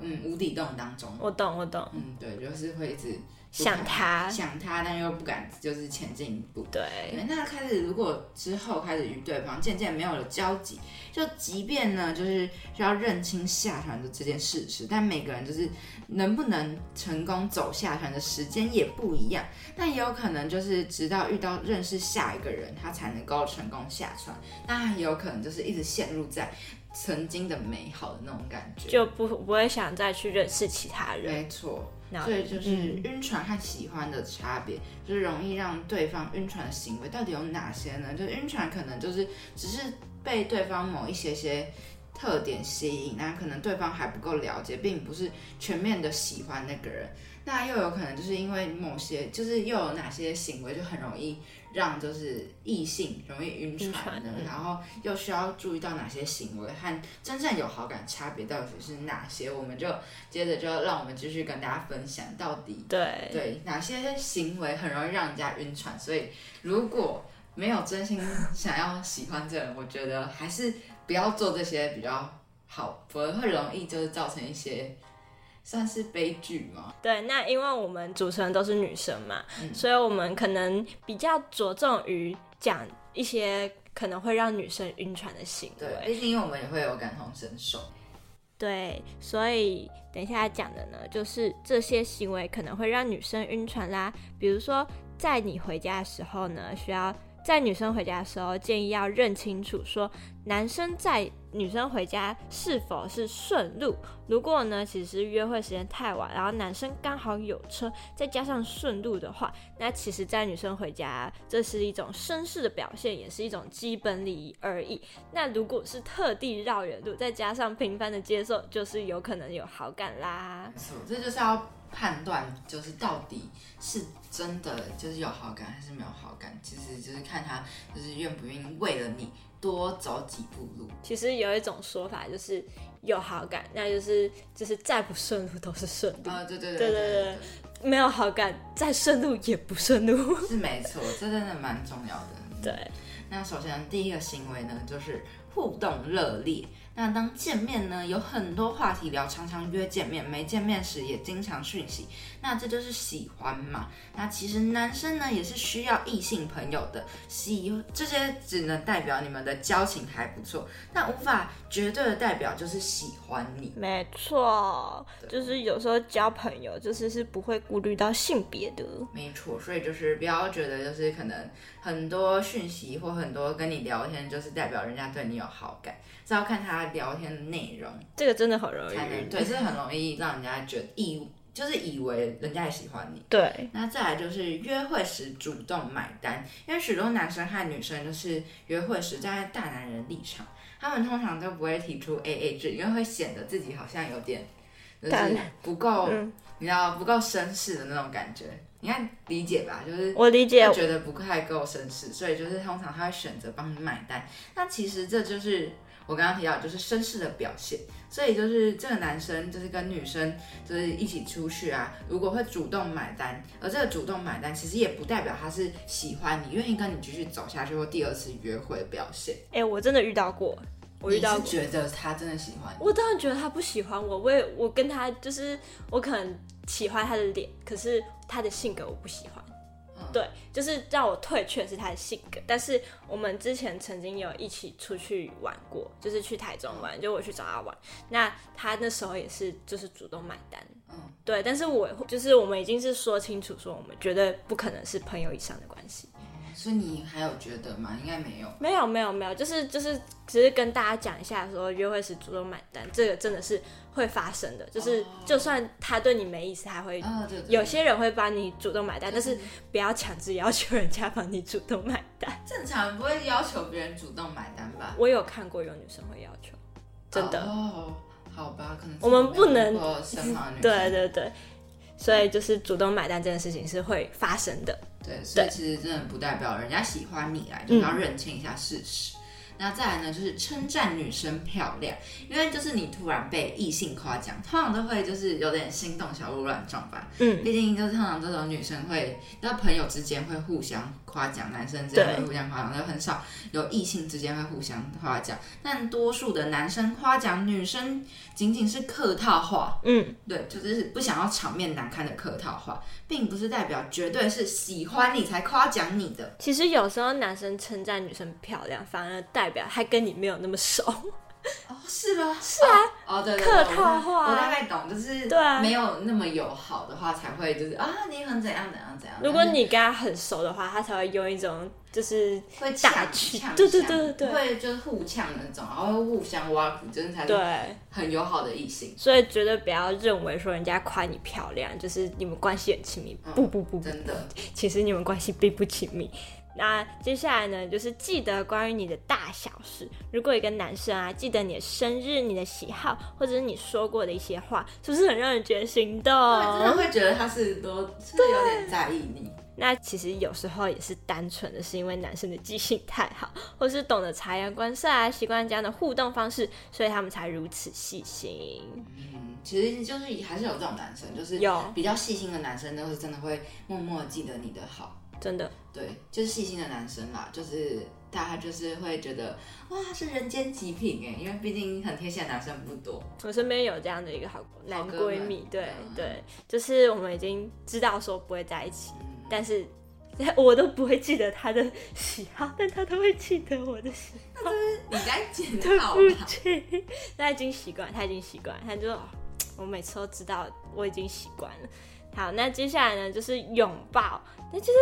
嗯无底洞当中。我懂，我懂。嗯，对，就是会一直想他想他，但又不敢就是前进一步。对，对，那开始如果之后开始与对方渐渐没有了交集，就即便呢，就是需要认清下船的这件事实，但每个人就是能不能成功走下船的时间也不一样。那也有可能就是直到遇到认识下一个人，他才能够成功下船。那也有可能就是一直陷入在曾经的美好的那种感觉，就不不会想再去认识其他人。没错。所以就是嗯晕船和喜欢的差别，就是容易让对方晕船的行为到底有哪些呢？就晕船可能就是只是被对方某一些些特点吸引，那可能对方还不够了解，并不是全面的喜欢那个人。那又有可能就是因为某些，就是又有哪些行为就很容易让就是异性容易晕晕船呢？船嗯然后又需要注意到哪些行为和真正有好感差别到底是哪些？我们就接着就让我们继续跟大家分享到底对对哪些行为很容易让人家晕船。所以如果没有真心想要喜欢这个人，我觉得还是不要做这些比较好，否则会容易就是造成一些算是悲剧吗。对，那因为我们主持人都是女生嘛，嗯所以我们可能比较着重于讲一些可能会让女生晕船的行对，为。毕竟因为我们也会有感同身受。对，所以等一下讲的呢，就是这些行为可能会让女生晕船啦，比如说在你回家的时候呢，需要在女生回家的时候，建议要认清楚说，男生在女生回家是否是顺路。如果呢，其实约会时间太晚，然后男生刚好有车，再加上顺路的话，那其实，在女生回家，这是一种绅士的表现，也是一种基本礼仪而已。那如果是特地绕远路，再加上频繁的接受，就是有可能有好感啦。这就是要判断，就是到底是真的就是有好感还是没有好感，其实就是看他就是愿不愿意为了你多走几步路。其实有一种说法就是有好感，那就是就是再不顺路都是顺路。啊，对对对对对，没有好感，再顺路也不顺路。是没错，这真的蛮重要的。对，那首先第一个行为呢，就是互动热烈。那当见面呢，有很多话题聊，常常约见面，没见面时也经常讯息，那这就是喜欢嘛？那其实男生呢也是需要异性朋友的，喜这些只能代表你们的交情还不错，但无法绝对的代表就是喜欢你。没错，就是有时候交朋友就是是不会顾虑到性别的。没错，所以就是不要觉得就是可能很多讯息或很多跟你聊天，就是代表人家对你有好感。是要看他聊天的内容，这个真的很容易，对，是很容易让人家觉得以就是以为人家也喜欢你。对，那再来就是约会时主动买单，因为许多男生和女生就是约会时站在大男人立场，他们通常都不会提出 A A 制，因为会显得自己好像有点就是不够，你知道不够绅士的那种感觉。你看理解吧，就是我理解，觉得不太够绅士，所以就是通常他会选择帮你买单。那其实这就是。我刚刚提到就是绅士的表现，所以就是这个男生就是跟女生就是一起出去啊，如果会主动买单，而这个主动买单其实也不代表他是喜欢你，愿意跟你继续走下去或第二次约会的表现。哎，我真的遇到过，我遇到觉得他真的喜欢你，我当然觉得他不喜欢我，我也我跟他就是我可能喜欢他的脸，可是他的性格我不喜欢。对，就是让我退却是他的性格，但是我们之前曾经有一起出去玩过，就是去台中玩，就我去找他玩，那他那时候也是就是主动买单，嗯，对，但是我就是我们已经是说清楚说我们绝对不可能是朋友以上的关系。所以你还有觉得吗？应该没有，没有，没有，没有，就是就是，只是跟大家讲一下，说约会时主动买单，这个真的是会发生的。就是就算他对你没意思，他会有些人会帮你主动买单，但是不要强制要求人家帮你主动买单。正常不会要求别人主动买单吧？我有看过有女生会要求，真的哦，好吧，可能我们不能对对对，所以就是主动买单这件事情是会发生的。对，所以其实真的不代表人家喜欢你来，就是要认清一下事实。那再来呢，就是称赞女生漂亮，因为就是你突然被异性夸奖，通常都会就是有点心动、小鹿乱撞吧。嗯，毕竟就是通常这种女生会，那朋友之间会互相夸奖，男生之间会互相夸奖，就很少有异性之间会互相夸奖。但多数的男生夸奖女生，仅仅是客套话。嗯，对，就是不想要场面难堪的客套话，并不是代表绝对是喜欢你才夸奖你的。其实有时候男生称赞女生漂亮，反而代表他跟你没有那么熟哦，是吗？是啊，哦对对，客套话，我大概懂，就是对啊，没有那么友好的话才会就是啊，你很怎样怎样怎样。如果你跟他很熟的话，他才会用一种就是会打趣，对对对对，会就是互呛那种，然后互相挖苦，真的才对很友好的异性。所以绝对不要认为说人家夸你漂亮，就是你们关系很亲密，不不不，真的，其实你们关系并不亲密。那接下来呢，就是记得关于你的大小事。如果一个男生啊，记得你的生日、你的喜好，或者是你说过的一些话，是不是很让人觉得心动？对，真的会觉得他是多，是有点在意你。那其实有时候也是单纯的是因为男生的记性太好，或是懂得察言观色啊，习惯这样的互动方式，所以他们才如此细心。嗯，其实就是还是有这种男生，就是有比较细心的男生，都是真的会默默记得你的好。真的，对，就是细心的男生啦，就是大家就是会觉得哇，是人间极品哎，因为毕竟很贴心的男生不多。我身边有这样的一个好男闺蜜，对对，就是我们已经知道说不会在一起，但是 我都不会记得他的喜好，但他都会记得我的喜好。你在 检讨他？他已经习惯，他已经习惯，他就。我每次都知道我已经习惯了。好，那接下来呢就是拥抱，那其实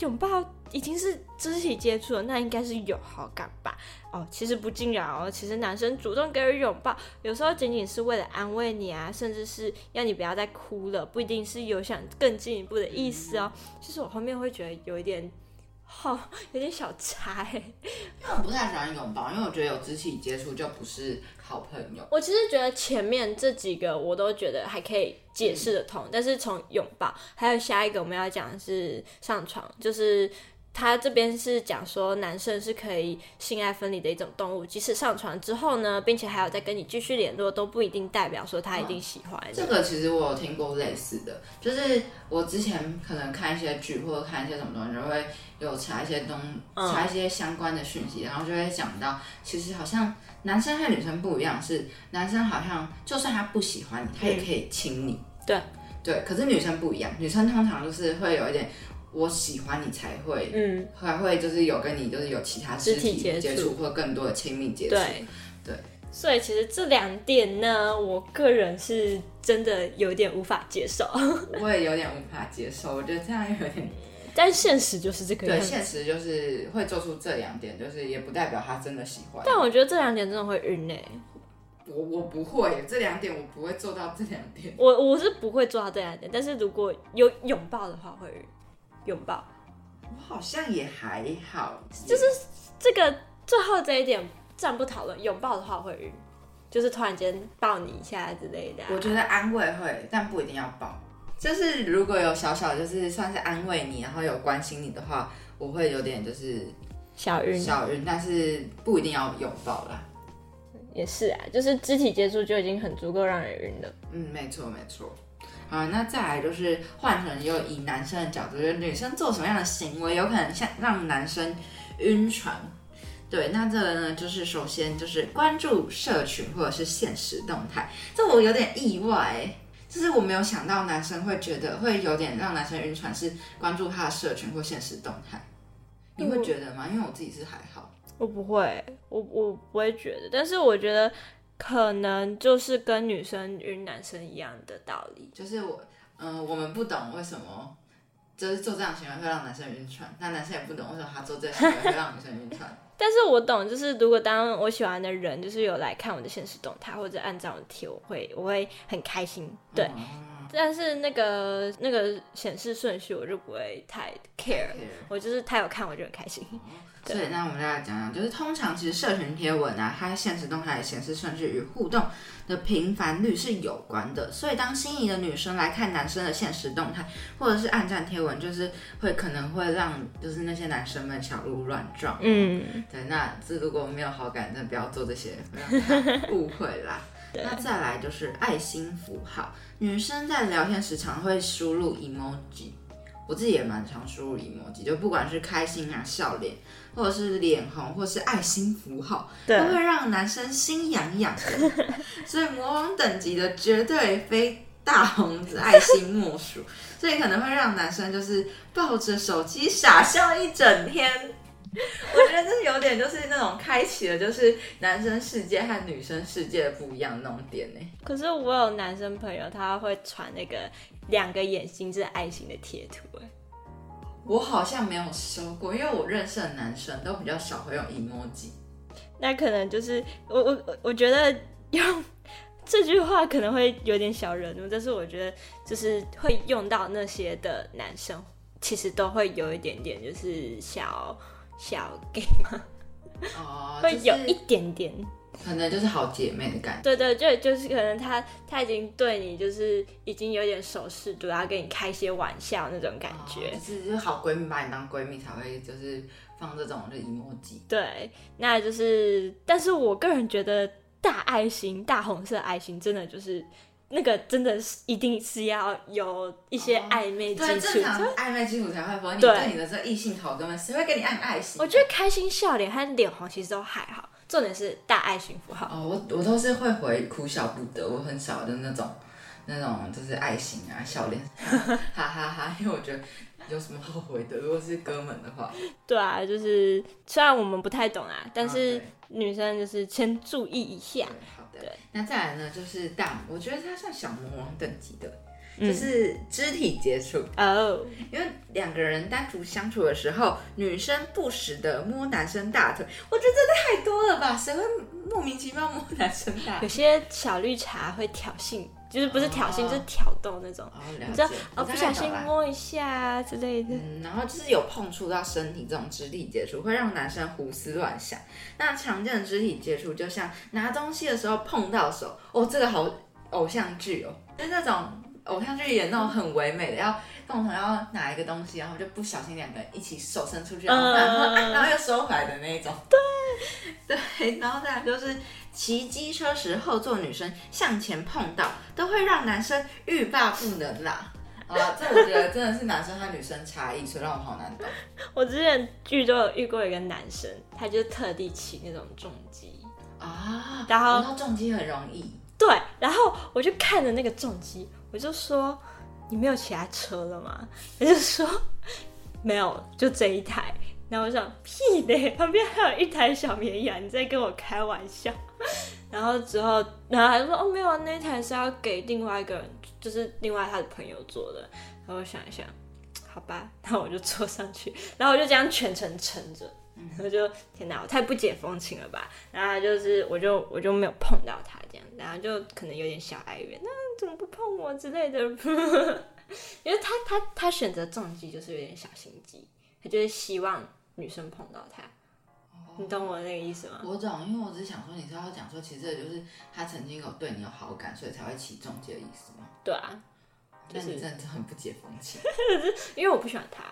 拥抱已经是肢体接触了，那应该是有好感吧？哦，其实不尽然哦，其实男生主动给予拥抱，有时候仅仅是为了安慰你啊，甚至是要你不要再哭了，不一定是有想更进一步的意思哦。其实我后面会觉得有一点。好，有点小差欸因为我不太喜欢拥抱，因为我觉得有肢体接触就不是好朋友。我其实觉得前面这几个我都觉得还可以解释得通，但是从拥抱，还有下一个我们要讲的是上床，就是他这边是讲说男生是可以性爱分离的一种动物，即使上床之后呢，并且还有再跟你继续联络，都不一定代表说他一定喜欢你。这个其实我有听过类似的，就是我之前可能看一些剧或者看一些什么东西，就会有查一些东嗯查一些相关的讯息，然后就会讲到，其实好像男生和女生不一样，是男生好像就算他不喜欢你，他也可以亲你。对对，可是女生不一样，女生通常就是会有一点。我喜欢你才会，嗯，还会就是有跟你就是有其他肢肢体体接触接触或更多的亲密接触，对对，所以其实这两点呢，我个人是真的有点无法接受，我也有点无法接受，我觉得这样有点但现实就是这个样对，子。现实就是会做出这两点，就是也不代表他真的喜欢。但我觉得这两点真的会晕欸诶、我我不会这两点，我不会做到这两点。我我是不会做到这两点，但是如果有拥抱的话会晕拥抱。我好像也还好，就是这个最后这一点暂不讨论，拥抱的话会晕，就是突然间抱你一下之类的啊、我觉得安慰会，但不一定要抱。就是如果有小小就是算是安慰你，然后有关心你的话，我会有点就是小晕小晕，但是不一定要拥抱啦。也是啊，就是肢体接触就已经很足够让人晕了。嗯，没错没错。好，那再来就是换成又以男生的角度，就是女生做什么样的行为有可能像让男生晕船。对，那这个呢，就是首先就是关注社群或者是现实动态，这我有点意外欸，就是我没有想到男生会觉得会有点让男生晕船是关注他的社群或现实动态，你会觉得吗？因为我自己是还好，我不会，我我不会觉得，但是我觉得可能就是跟女生晕男生一样的道理。就是我，嗯、我们不懂为什么。就是做这样行为会让男生晕船，那男生也不懂为什么他做这样行为会让女生晕船。但是我懂，就是如果当我喜欢的人就是有来看我的现实动态或者按照我的贴，我会我会很开心，对。但是那个那个显示顺序我就不会太 care，我就是他有看我就很开心。对所以，那我们再来讲讲，就是通常其实社群贴文啊，它现实动态的显示顺序与互动的频繁率是有关的。所以，当心仪的女生来看男生的现实动态，或者是暗赞贴文，就是会可能会让就是那些男生们小鹿乱撞。嗯，对，那这如果没有好感，真的不要做这些，误会啦。那再来就是爱心符号，女生在聊天时常会输入 emoji，我自己也蛮常输入 emoji，就不管是开心啊、笑脸，或者是脸红，或是爱心符号，都会让男生心痒痒的。所以魔王等级的绝对非大红子爱心莫属，所以可能会让男生就是抱着手机傻笑一整天。我觉得这有点就是那种开启了就是男生世界和女生世界的不一样的那种点呢。可是我有男生朋友，他会传那个两个眼睛是爱心的贴图，哎，我好像没有收过，因为我认识的男生都比较少会用 emoji。那可能就是我我我我觉得用这句话可能会有点小惹怒，但是我觉得就是会用到那些的男生，其实都会有一点点就是小小 gay 嘛，哦，会有一点点。可能就是好姐妹的感觉。对对，就就是可能他他已经对你就是已经有点熟视度，然后跟你开些玩笑那种感觉。哦就是就是好闺蜜把你当闺蜜才会就是放这种就 emoji。对，那就是，但是我个人觉得大爱心、大红色爱心真的就是那个真的是一定是要有一些暧昧基对，础。正常暧昧基础才会否？你对对你的这异性好哥们，谁会给你按爱心？我觉得开心笑脸和脸红其实都还好，重点是大爱心符号。哦，我我都是会回哭笑不得，我很少的那种那种就是爱心啊笑脸，哈哈哈，因为我觉得有什么好回的？如果是哥们的话，对啊，就是虽然我们不太懂啊，但是啊女生就是先注意一下。对好的对，那再来呢就是大，我觉得它算小魔王等级的，嗯就是肢体接触。哦，因为两个人单独相处的时候，女生不时的摸男生大腿，我觉得真的太多了吧？谁会莫名其妙摸男生大腿？有些小绿茶会挑衅，就是不是挑衅，哦就是挑逗那种，你知道，哦，不小心摸一下啊之类的。嗯，然后就是有碰触到身体这种肢体接触，会让男生胡思乱想。那常见的肢体接触，就像拿东西的时候碰到手，哦，这个好偶像剧哦，就是那种偶像剧演那种很唯美的，要共同要拿一个东西，然后就不小心两个人一起手伸出去，然后、然后然后又收回来的那种。对。对，然后再来就是骑机车时后座女生向前碰到，都会让男生欲罢不能啦。啊，这我觉得真的是男生和女生差异，所以让我好难懂。我之前剧中有遇过一个男生，他就特地骑那种重机，啊，然后重机很容易，对，然后我就看着那个重机，我就说你没有其他车了吗？他就说没有，就这一台。然后我想屁的，旁边还有一台小绵羊，你在跟我开玩笑。然后之后，然后还说哦没有啊，那台是要给另外一个人，就是另外他的朋友坐的。然后我想一想，好吧，那我就坐上去，然后我就这样全程撑着。然后就天哪，我太不解风情了吧？然后就是我就我就没有碰到他这样，然后就可能有点小哀怨，那怎么不碰我之类的？因为他他他选择重击就是有点小心机，他就是希望女生碰到他，你懂我那个意思吗？我懂，因为我只是想说，你是要讲说，其实这就是他曾经有对你有好感，所以才会起中介的意思吗？对啊，那你真的很不解风情。因为我不喜欢他。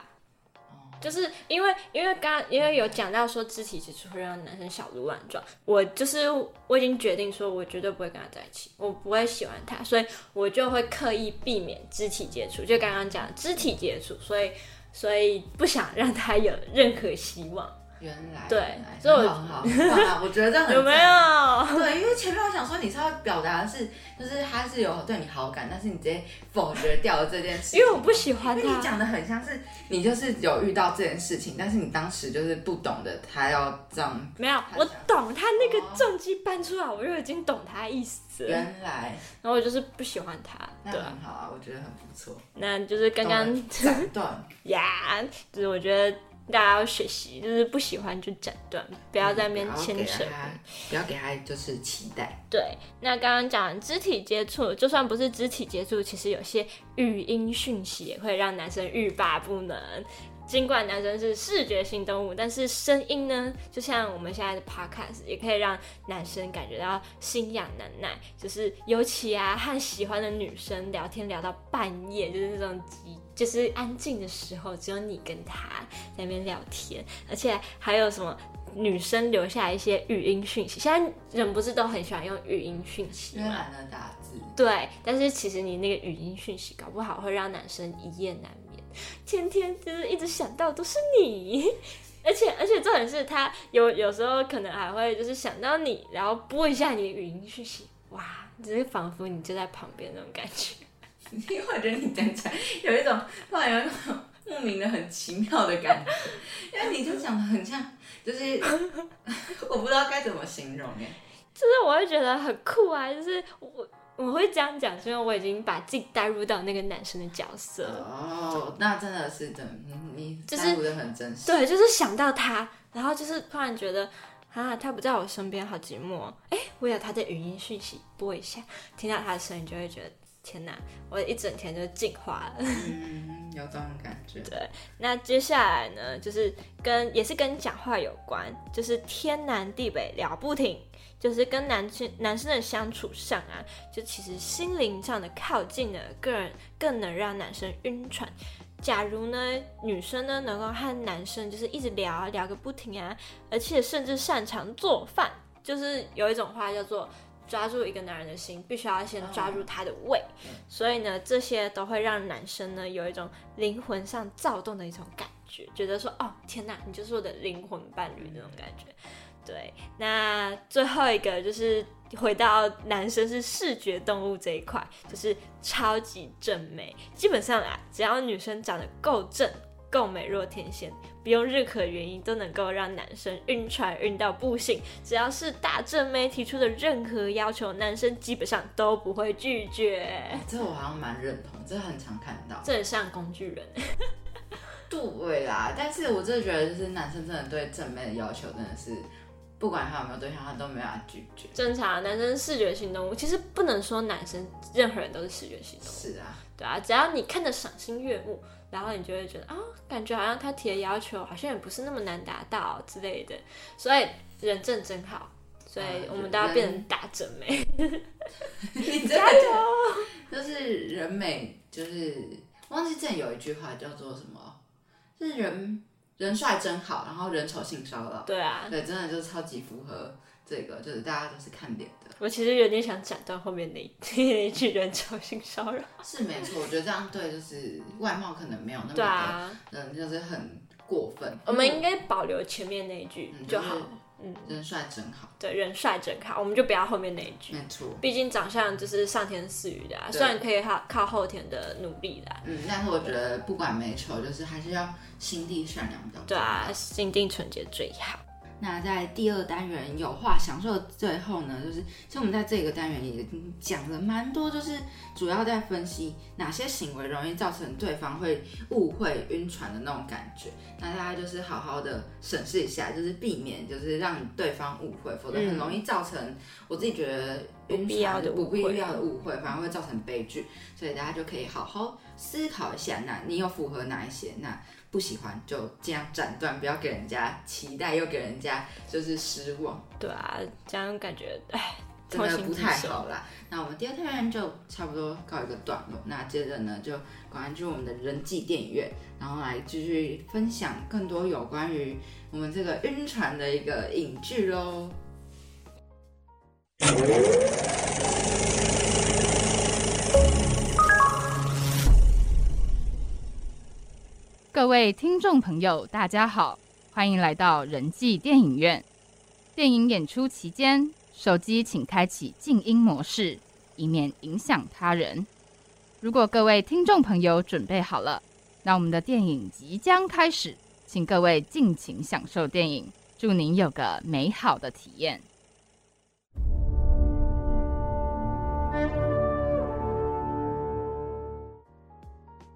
就是因为因为刚因为有讲到说肢体接触会让男生小鹿乱撞，我就是我已经决定说我绝对不会跟他在一起，我不会喜欢他，所以我就会刻意避免肢体接触，就刚刚讲的肢体接触，所以所以不想让他有任何希望。原来对所以我很好很好我觉得这样很 有没赞有？对，因为前面我想说你是要表达的是，就是他是有对你好感，但是你直接否决掉了这件事，因为我不喜欢他。因为你讲的很像是你就是有遇到这件事情，但是你当时就是不懂得他要这样。没有，我懂他那个重击搬出来，我就已经懂他意思了。原来，然后我就是不喜欢他，那对啊，很好啊，我觉得很不错。那就是刚刚斩断，呀，就是我觉得大家要学习，就是不喜欢就斩断，不要在那边牵扯。他，不要给他就是期待。对，那刚刚讲肢体接触，就算不是肢体接触，其实有些语音讯息也会让男生欲罢不能。尽管男生是视觉性动物，但是声音呢，就像我们现在的 podcast，也可以让男生感觉到心痒难耐。就是尤其啊，和喜欢的女生聊天聊到半夜，就是那种极就是安静的时候，只有你跟他在那边聊天，而且还有什么女生留下一些语音讯息。现在人不是都很喜欢用语音讯息吗？因为懒得打字。对，但是其实你那个语音讯息，搞不好会让男生一夜难眠，天天就是一直想到都是你。而且而且重点是他有有时候可能还会就是想到你，然后播一下你的语音讯息，哇，就是仿佛你就在旁边那种感觉。因为我觉得你讲起来有一种突然有一种莫名的很奇妙的感觉，因为你就讲的很像，就是 我不知道该怎么形容哎。就是我会觉得很酷啊，就是我我会这样讲，是因为我已经把自己带入到那个男生的角色了。哦，那真的是真，嗯你就是带入的很真实。对，就是想到他，然后就是突然觉得啊，他不在我身边，好寂寞哦。哎，我有他的语音讯息，播一下，听到他的声音，就会觉得天哪，我一整天就进化了。嗯，有这种感觉。对，那接下来呢，就是跟也是跟讲话有关，就是天南地北聊不停，就是跟男生男生的相处上啊，就其实心灵上的靠近呢，个人更能让男生晕船。假如呢，女生呢能够和男生就是一直聊啊聊个不停啊，而且甚至擅长做饭，就是有一种话叫做抓住一个男人的心，必须要先抓住他的胃。所以呢，这些都会让男生呢有一种灵魂上躁动的一种感觉，觉得说哦天哪，你就是我的灵魂伴侣那种感觉。对，那最后一个就是回到男生是视觉动物这一块，就是超级正美。基本上啊，只要女生长得够正、够美若天仙，不用任何原因都能够让男生晕船晕到不行。只要是大正妹提出的任何要求，男生基本上都不会拒绝。这我好像蛮认同，这很常看到。这很像工具人。对啦，但是我真的觉得，就是男生真的对正妹的要求真的是，不管他有没有对象，他都没办法拒绝。正常，男生视觉性动物，其实不能说男生任何人都是视觉性动物。是啊，对啊，只要你看得赏心悦目，然后你就会觉得啊、感觉好像他提的要求好像也不是那么难达到之类的，所以人正真好，所以我们都要变成大正美。你加油！就是人美，就是忘记之前有一句话叫做什么，就是人人帅真好，然后人丑性骚扰。对啊，对，真的就超级符合这个，就是大家都是看脸的。我其实有点想斩断后面那一 那一句人丑性骚扰。是没错，我觉得这样对，就是外貌可能没有那么对啊，的，嗯，就是很过分。我们应该保留前面那一句嗯就好。就是嗯，人帅真好，对，人帅真好，我们就不要后面那一句。没错。毕竟长相就是上天赐予的、啊，对虽然可以靠靠后天的努力啦。嗯，但是我觉得不管美丑，就是还是要心地善良比较重要。对啊，心地纯洁最好。那在第二单元有话享受的最后呢，就是其实我们在这个单元也讲了蛮多，就是主要在分析哪些行为容易造成对方会误会、晕船的那种感觉。那大家就是好好的审视一下，就是避免就是让对方误会，否则很容易造成、我自己觉得晕不必要船的不必要的误会，反而会造成悲剧。所以大家就可以好好思考一下，那你有符合哪一些？那不喜欢就这样斩断，不要给人家期待，又给人家就是失望，对啊，这样感觉哎，真的不太好啦。那我们第二单元就差不多告一个段落，那接着呢就关注我们的人际电影院，然后来继续分享更多有关于我们这个晕船的一个影剧喽。各位听众朋友，大家好，欢迎来到人际电影院。电影演出期间，手机请开启静音模式，以免影响他人。如果各位听众朋友准备好了，那我们的电影即将开始，请各位尽情享受电影，祝您有个美好的体验。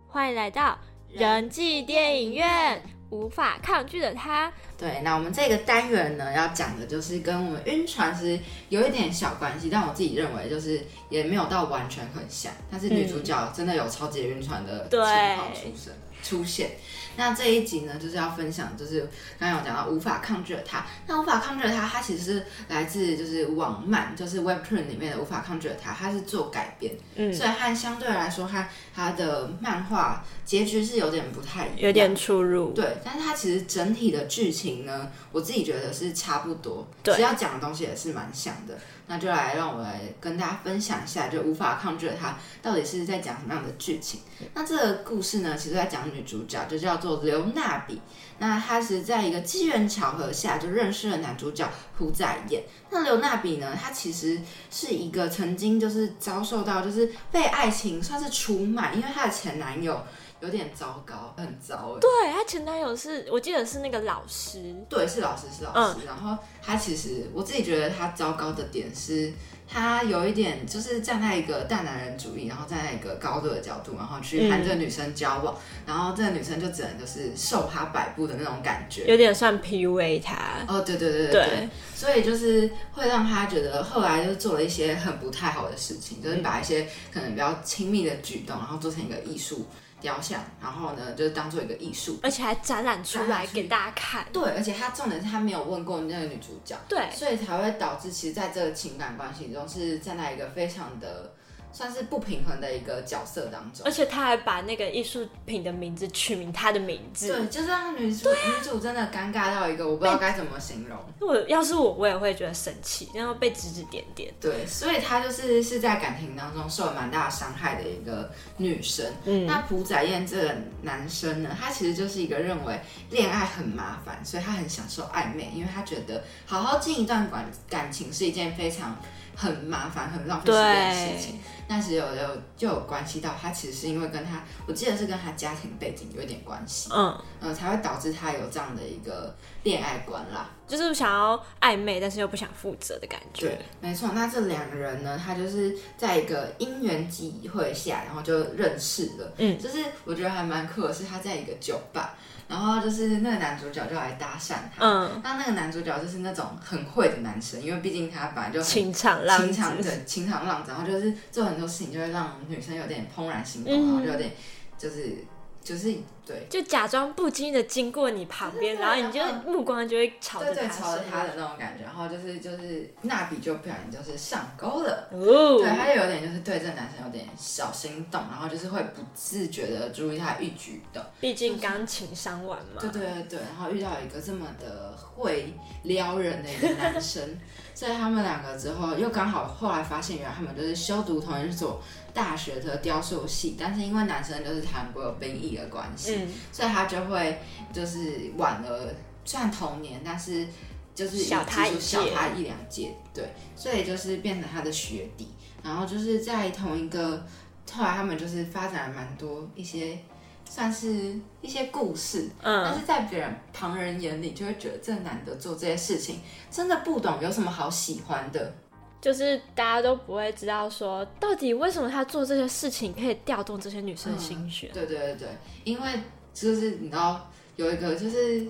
欢迎来到人际电影院，无法抗拒的他。对，那我们这个单元呢，要讲的就是跟我们晕船是有一点小关系，但我自己认为就是也没有到完全很像。但是女主角真的有超级晕船的情对况出生出现。那这一集呢，就是要分享，就是刚刚有讲到无法抗拒的他。那无法抗拒的他，他其实是来自就是网漫，就是 Webtoon 里面的无法抗拒的他，他是做改编，嗯，所以和相对来说，他他的漫画结局是有点不太一样，有点出入。对，但是它其实整体的剧情呢，我自己觉得是差不多，对其实要讲的东西也是蛮像的。那就来让我来跟大家分享一下，就无法抗拒的它到底是在讲什么样的剧情。那这个故事呢，其实在讲女主角，就叫做刘娜比。那她是在一个机缘巧合下就认识了男主角朴载彦。那刘娜比呢，她其实是一个曾经就是遭受到就是被爱情算是出卖，因为她的前男友有点糟糕，很糟哎。对，她前男友是我记得是那个老师，对，是老师，是老师。然后他其实我自己觉得他糟糕的点是，他有一点就是站在一个大男人主义，然后站在一个高度的角度，然后去和这个女生交往，然后这个女生就只能就是受他摆布的那种感觉。有点算 PUA 她。哦，对对对对对对，所以就是会让他觉得后来就做了一些很不太好的事情，就是把一些可能比较亲密的举动，然后做成一个艺术雕像，然后呢，就是当做一个艺术而且还展览出来给大家看。对，而且他重点是他没有问过那个女主角，对，所以才会导致其实在这个情感关系中是站在一个非常的算是不平衡的一个角色当中而。且他还把那个艺术品的名字取名他的名字。对，就是让女主、女主真的尴尬到一个我不知道该怎么形容。我要是我，我也会觉得生气，然后被指指点点。对，所以她就是是在感情当中受了蛮大的伤害的一个女生。嗯那朴载彦这个男生呢，他其实就是一个认为恋爱很麻烦，所以他很享受暧昧，因为他觉得好好经营一段感感情是一件非常很麻烦、很浪费时间的事情。那其实有有就有关系到他其实是因为跟他，我记得是跟他家庭背景有一点关系，嗯，呃，才会导致他有这样的一个恋爱观啦。就是想要暧昧，但是又不想负责的感觉。对，没错。那这两个人呢，他就是在一个因缘际会下，然后就认识了。嗯就是我觉得还蛮酷的是，他在一个酒吧，然后就是那个男主角就来搭讪他。嗯，那那个男主角就是那种很会的男生，因为毕竟他本来就很情场浪子情场对情场浪子，然后就是做很多事情就会让女生有点怦然心动，嗯然后就有点就是就是对就假装不经意的经过你旁边，然后你就目光就会朝着他朝着他的那种感觉，然后就是就是那笔就不小心就是上钩了。哦对，他就有点就是对这个男生有点小心动，然后就是会不自觉的注意他一举一动。毕竟刚情伤完嘛。对对对对，然后遇到一个这么的会撩人的一个男生，所以他们两个之后又刚好后来发现，原来他们就是修读同一所大学的雕塑系，但是因为男生就是韩国有兵役的关系，嗯。所以他就会就是晚了，虽然同年，但是就是小他一届。小他一两届，对，所以就是变成他的学弟，然后就是在同一个，后来他们就是发展了蛮多一些。算是一些故事，嗯。但是在别人旁人眼里就会觉得这男的做这些事情真的不懂有什么好喜欢的，就是大家都不会知道说，到底为什么他做这些事情可以调动这些女生的心弦。对对对对，因为就是你知道有一个就是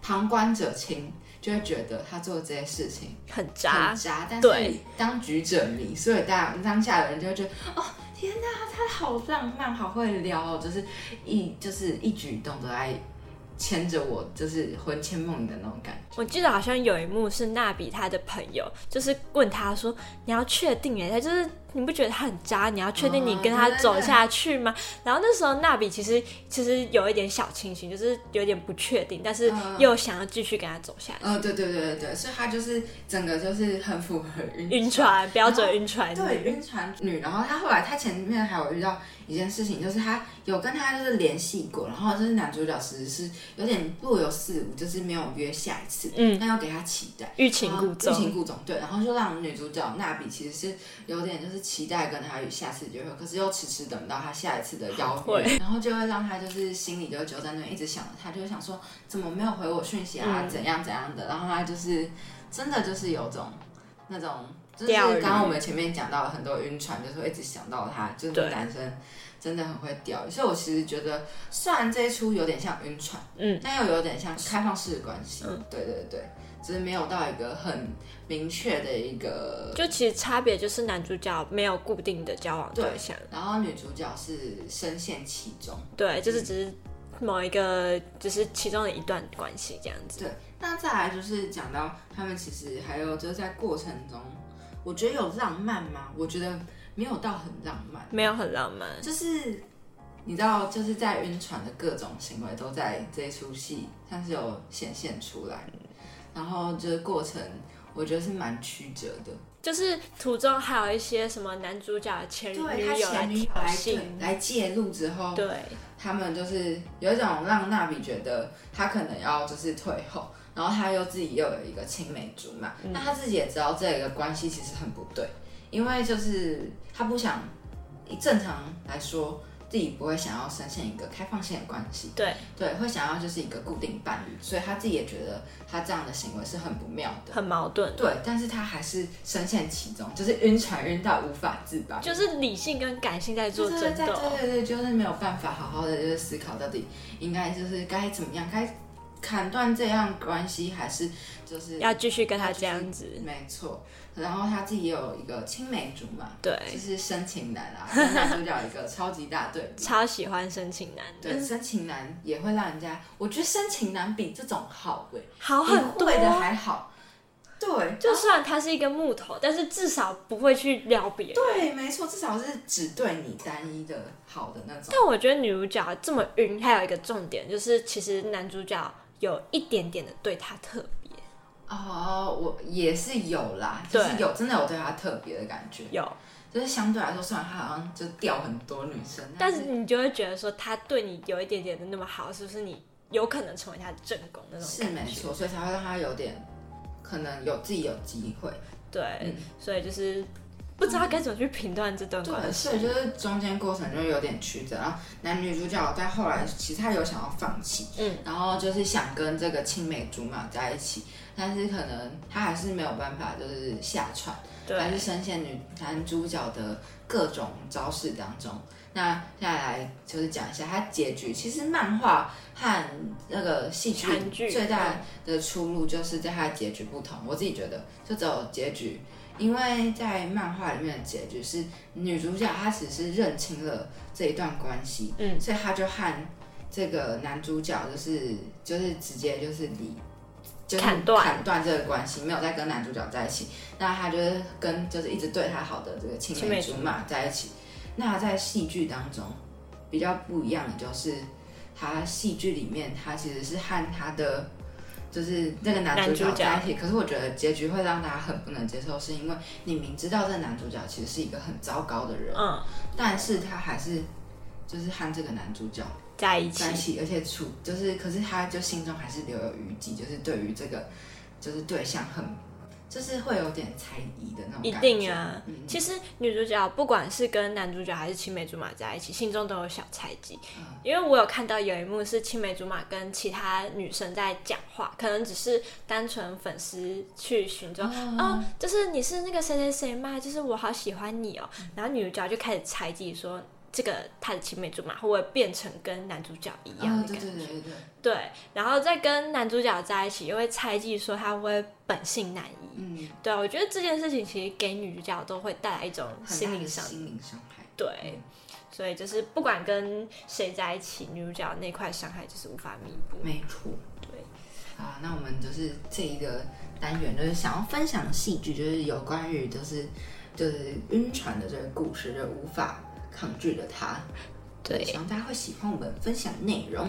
旁观者清，就会觉得他做这些事情很渣很渣，但对是当局者迷，所以大家当下的人就会觉得哦。天哪，他好浪漫，好会撩哦，就是一就是一举一动都在牵着我，就是魂牵梦萦的那种感觉。我记得好像有一幕是娜比他的朋友，就是问他说：“你要确定哎，他就是你不觉得他很渣？你要确定你跟他走下去吗？”然后那时候娜比其实其实有一点小清醒，就是有点不确定，但是嗯又想要继续跟他走下去。哦，对对对对对，所以他就是整个就是很符合晕晕船标准晕船对晕船女。然后她后来她前面还有遇到一件事情，就是她有跟他就是联系过，然后就是男主角其实是有点若有似无，就是没有约下一次，嗯。那要给他期待，欲擒故纵。欲擒故纵，对，然后就让女主角娜比其实是有点就是期待跟他下次约会，可是又迟迟等不到他下一次的邀约，会。然后就会让他就是心里就就在那边一直想着他，就会想说怎么没有回我讯息啊，嗯。怎样怎样的，然后他就是真的就是有种那种。就是刚刚我们前面讲到了很多晕船，就是会一直想到他，就是对。男生真的很会钓鱼。所以我其实觉得，虽然这一出有点像晕船，嗯但又有点像开放式的关系。嗯对对对，只是没有到一个很明确的一个。就其实差别就是男主角没有固定的交往对象，然后女主角是深陷其中。对，就是只是某一个，只是其中的一段关系这样子。对，那再来就是讲到他们其实还有就是在过程中，我觉得有浪漫吗？我觉得没有到很浪漫，没有很浪漫，就是你知道，就是在晕船的各种行为都在这一出戏像是有显现出来，然后这个过程我觉得是蛮曲折的。就是途中还有一些什么男主角的前对他女友来前女友挑来衅，来介入之后，对，他们就是有一种让娜比觉得他可能要就是退后，然后他又自己又有一个青梅竹马，嗯。那他自己也知道这个关系其实很不对，因为就是他不想，正常来说自己不会想要深陷一个开放性的关系，对对，会想要就是一个固定伴侣，所以他自己也觉得他这样的行为是很不妙的，很矛盾。对，但是他还是深陷其中，就是晕船晕到无法自拔，就是理性跟感性在做争斗。对对对，就是没有办法好好的就是思考到底应该就是该怎么样，该砍断这样关系，还是就是要继续跟他这样子。没错，然后他自己也有一个青梅竹马，对就是深情男啊，跟男主角一个超级大对比。超喜欢深情男，对，深情男也会让人家，我觉得深情男比这种好好很多会的还好。对，就算他是一个木头，但是至少不会去撩别人。对，没错，至少是只对你单一的好的那种。但我觉得女主角这么晕，还有一个重点就是，其实男主角有一点点的对她特别。哦，我也是有啦，就是有真的有对他特别的感觉，有，就是相对来说，虽然他好像就掉很多女生，但是你就会觉得说他对你有一点点的那么好，是不是你有可能成为他的正宫那种是？没错，所以才会让他有点可能有自己有机会。对，嗯所以就是不知道该怎么去评断这段，关系所。以就是中间过程就有点曲折，然后男女主角在后来其实他有想要放弃，嗯，然后就是想跟这个青梅竹马在一起，但是可能他还是没有办法就是下船，对还是深陷女男主角的各种招式当中。那接下来就是讲一下他结局。其实漫画和那个戏剧最大的出入就是在他的结局不同。我自己觉得就只有结局，因为在漫画里面的结局是女主角她只是认清了这一段关系，嗯所以她就和这个男主角就是就是直接就是离。就是砍断砍断这个关系，没有再跟男主角在一起。那他就是跟就是一直对他好的这个青梅竹马在一起。那在戏剧当中比较不一样的就是，他戏剧里面他其实是和他的就是那个男主角男主角在一起，可是我觉得结局会让大家很不能接受，是因为你明知道这个男主角其实是一个很糟糕的人，嗯，但是他还是就是和这个男主角在一起。在一起，而且处就是，可是他就心中还是留有余悸，就是对于这个就是对象很，就是会有点猜疑的那种一感觉。定啊。嗯，其实女主角不管是跟男主角还是青梅竹马在一起，心中都有小猜忌。嗯。因为我有看到有一幕是青梅竹马跟其他女生在讲话，可能只是单纯粉丝去寻找，哦。哦，就是你是那个谁谁谁嘛，就是我好喜欢你哦。嗯。然后女主角就开始猜忌说，这个他的青梅竹马会不会变成跟男主角一样的感觉？对对对对，对，然后再跟男主角在一起，又会猜忌说他会本性难移。嗯，对啊，我觉得这件事情其实给女主角都会带来一种心灵上心灵伤害。对，所以就是不管跟谁在一起，女主角那块伤害就是无法弥补。没错。对，啊，那我们就是这一个单元，就是想要分享戏剧，就是有关于就是就是晕船的这个故事，就无法抗拒的他。对希望大家会喜欢我们分享的内容。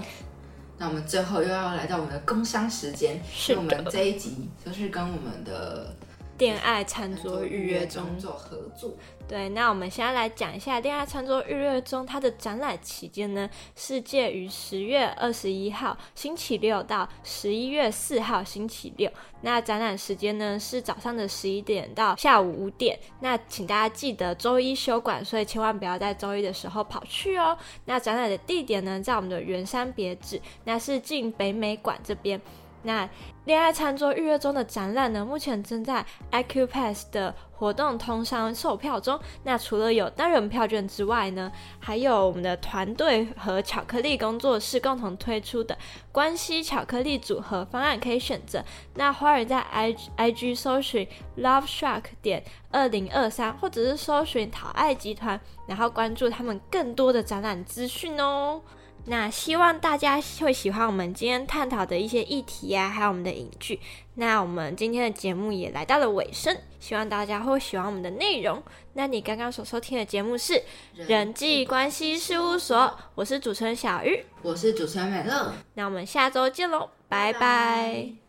那我们最后又要来到我们的工商时间，是我们这一集就是跟我们的恋爱餐桌预约中做合作。对，那我们现在来讲一下《恋爱餐桌预约中》它的展览期间呢，是介于十月二十一号星期六到十一月四号星期六。那展览时间呢是早上的十一点到下午五点。那请大家记得周一休馆，所以千万不要在周一的时候跑去哦。那展览的地点呢，在我们的圆山别址，那是进北美馆这边。那恋爱餐桌预约中的展览呢，目前正在 Acupass 的活动通商售票中。那除了有单人票券之外呢，还有我们的团队和巧克力工作室共同推出的关系巧克力组合方案可以选择。那花儿在 i i g 搜寻 Love Shark 点二零二三，或者是搜寻讨爱集团，然后关注他们更多的展览资讯哦。那希望大家会喜欢我们今天探讨的一些议题啊，还有我们的影剧。那我们今天的节目也来到了尾声，希望大家会喜欢我们的内容。那你刚刚所收听的节目是人际关系事务所，我是主持人小玉，我是主持人美乐，那我们下周见喽，拜拜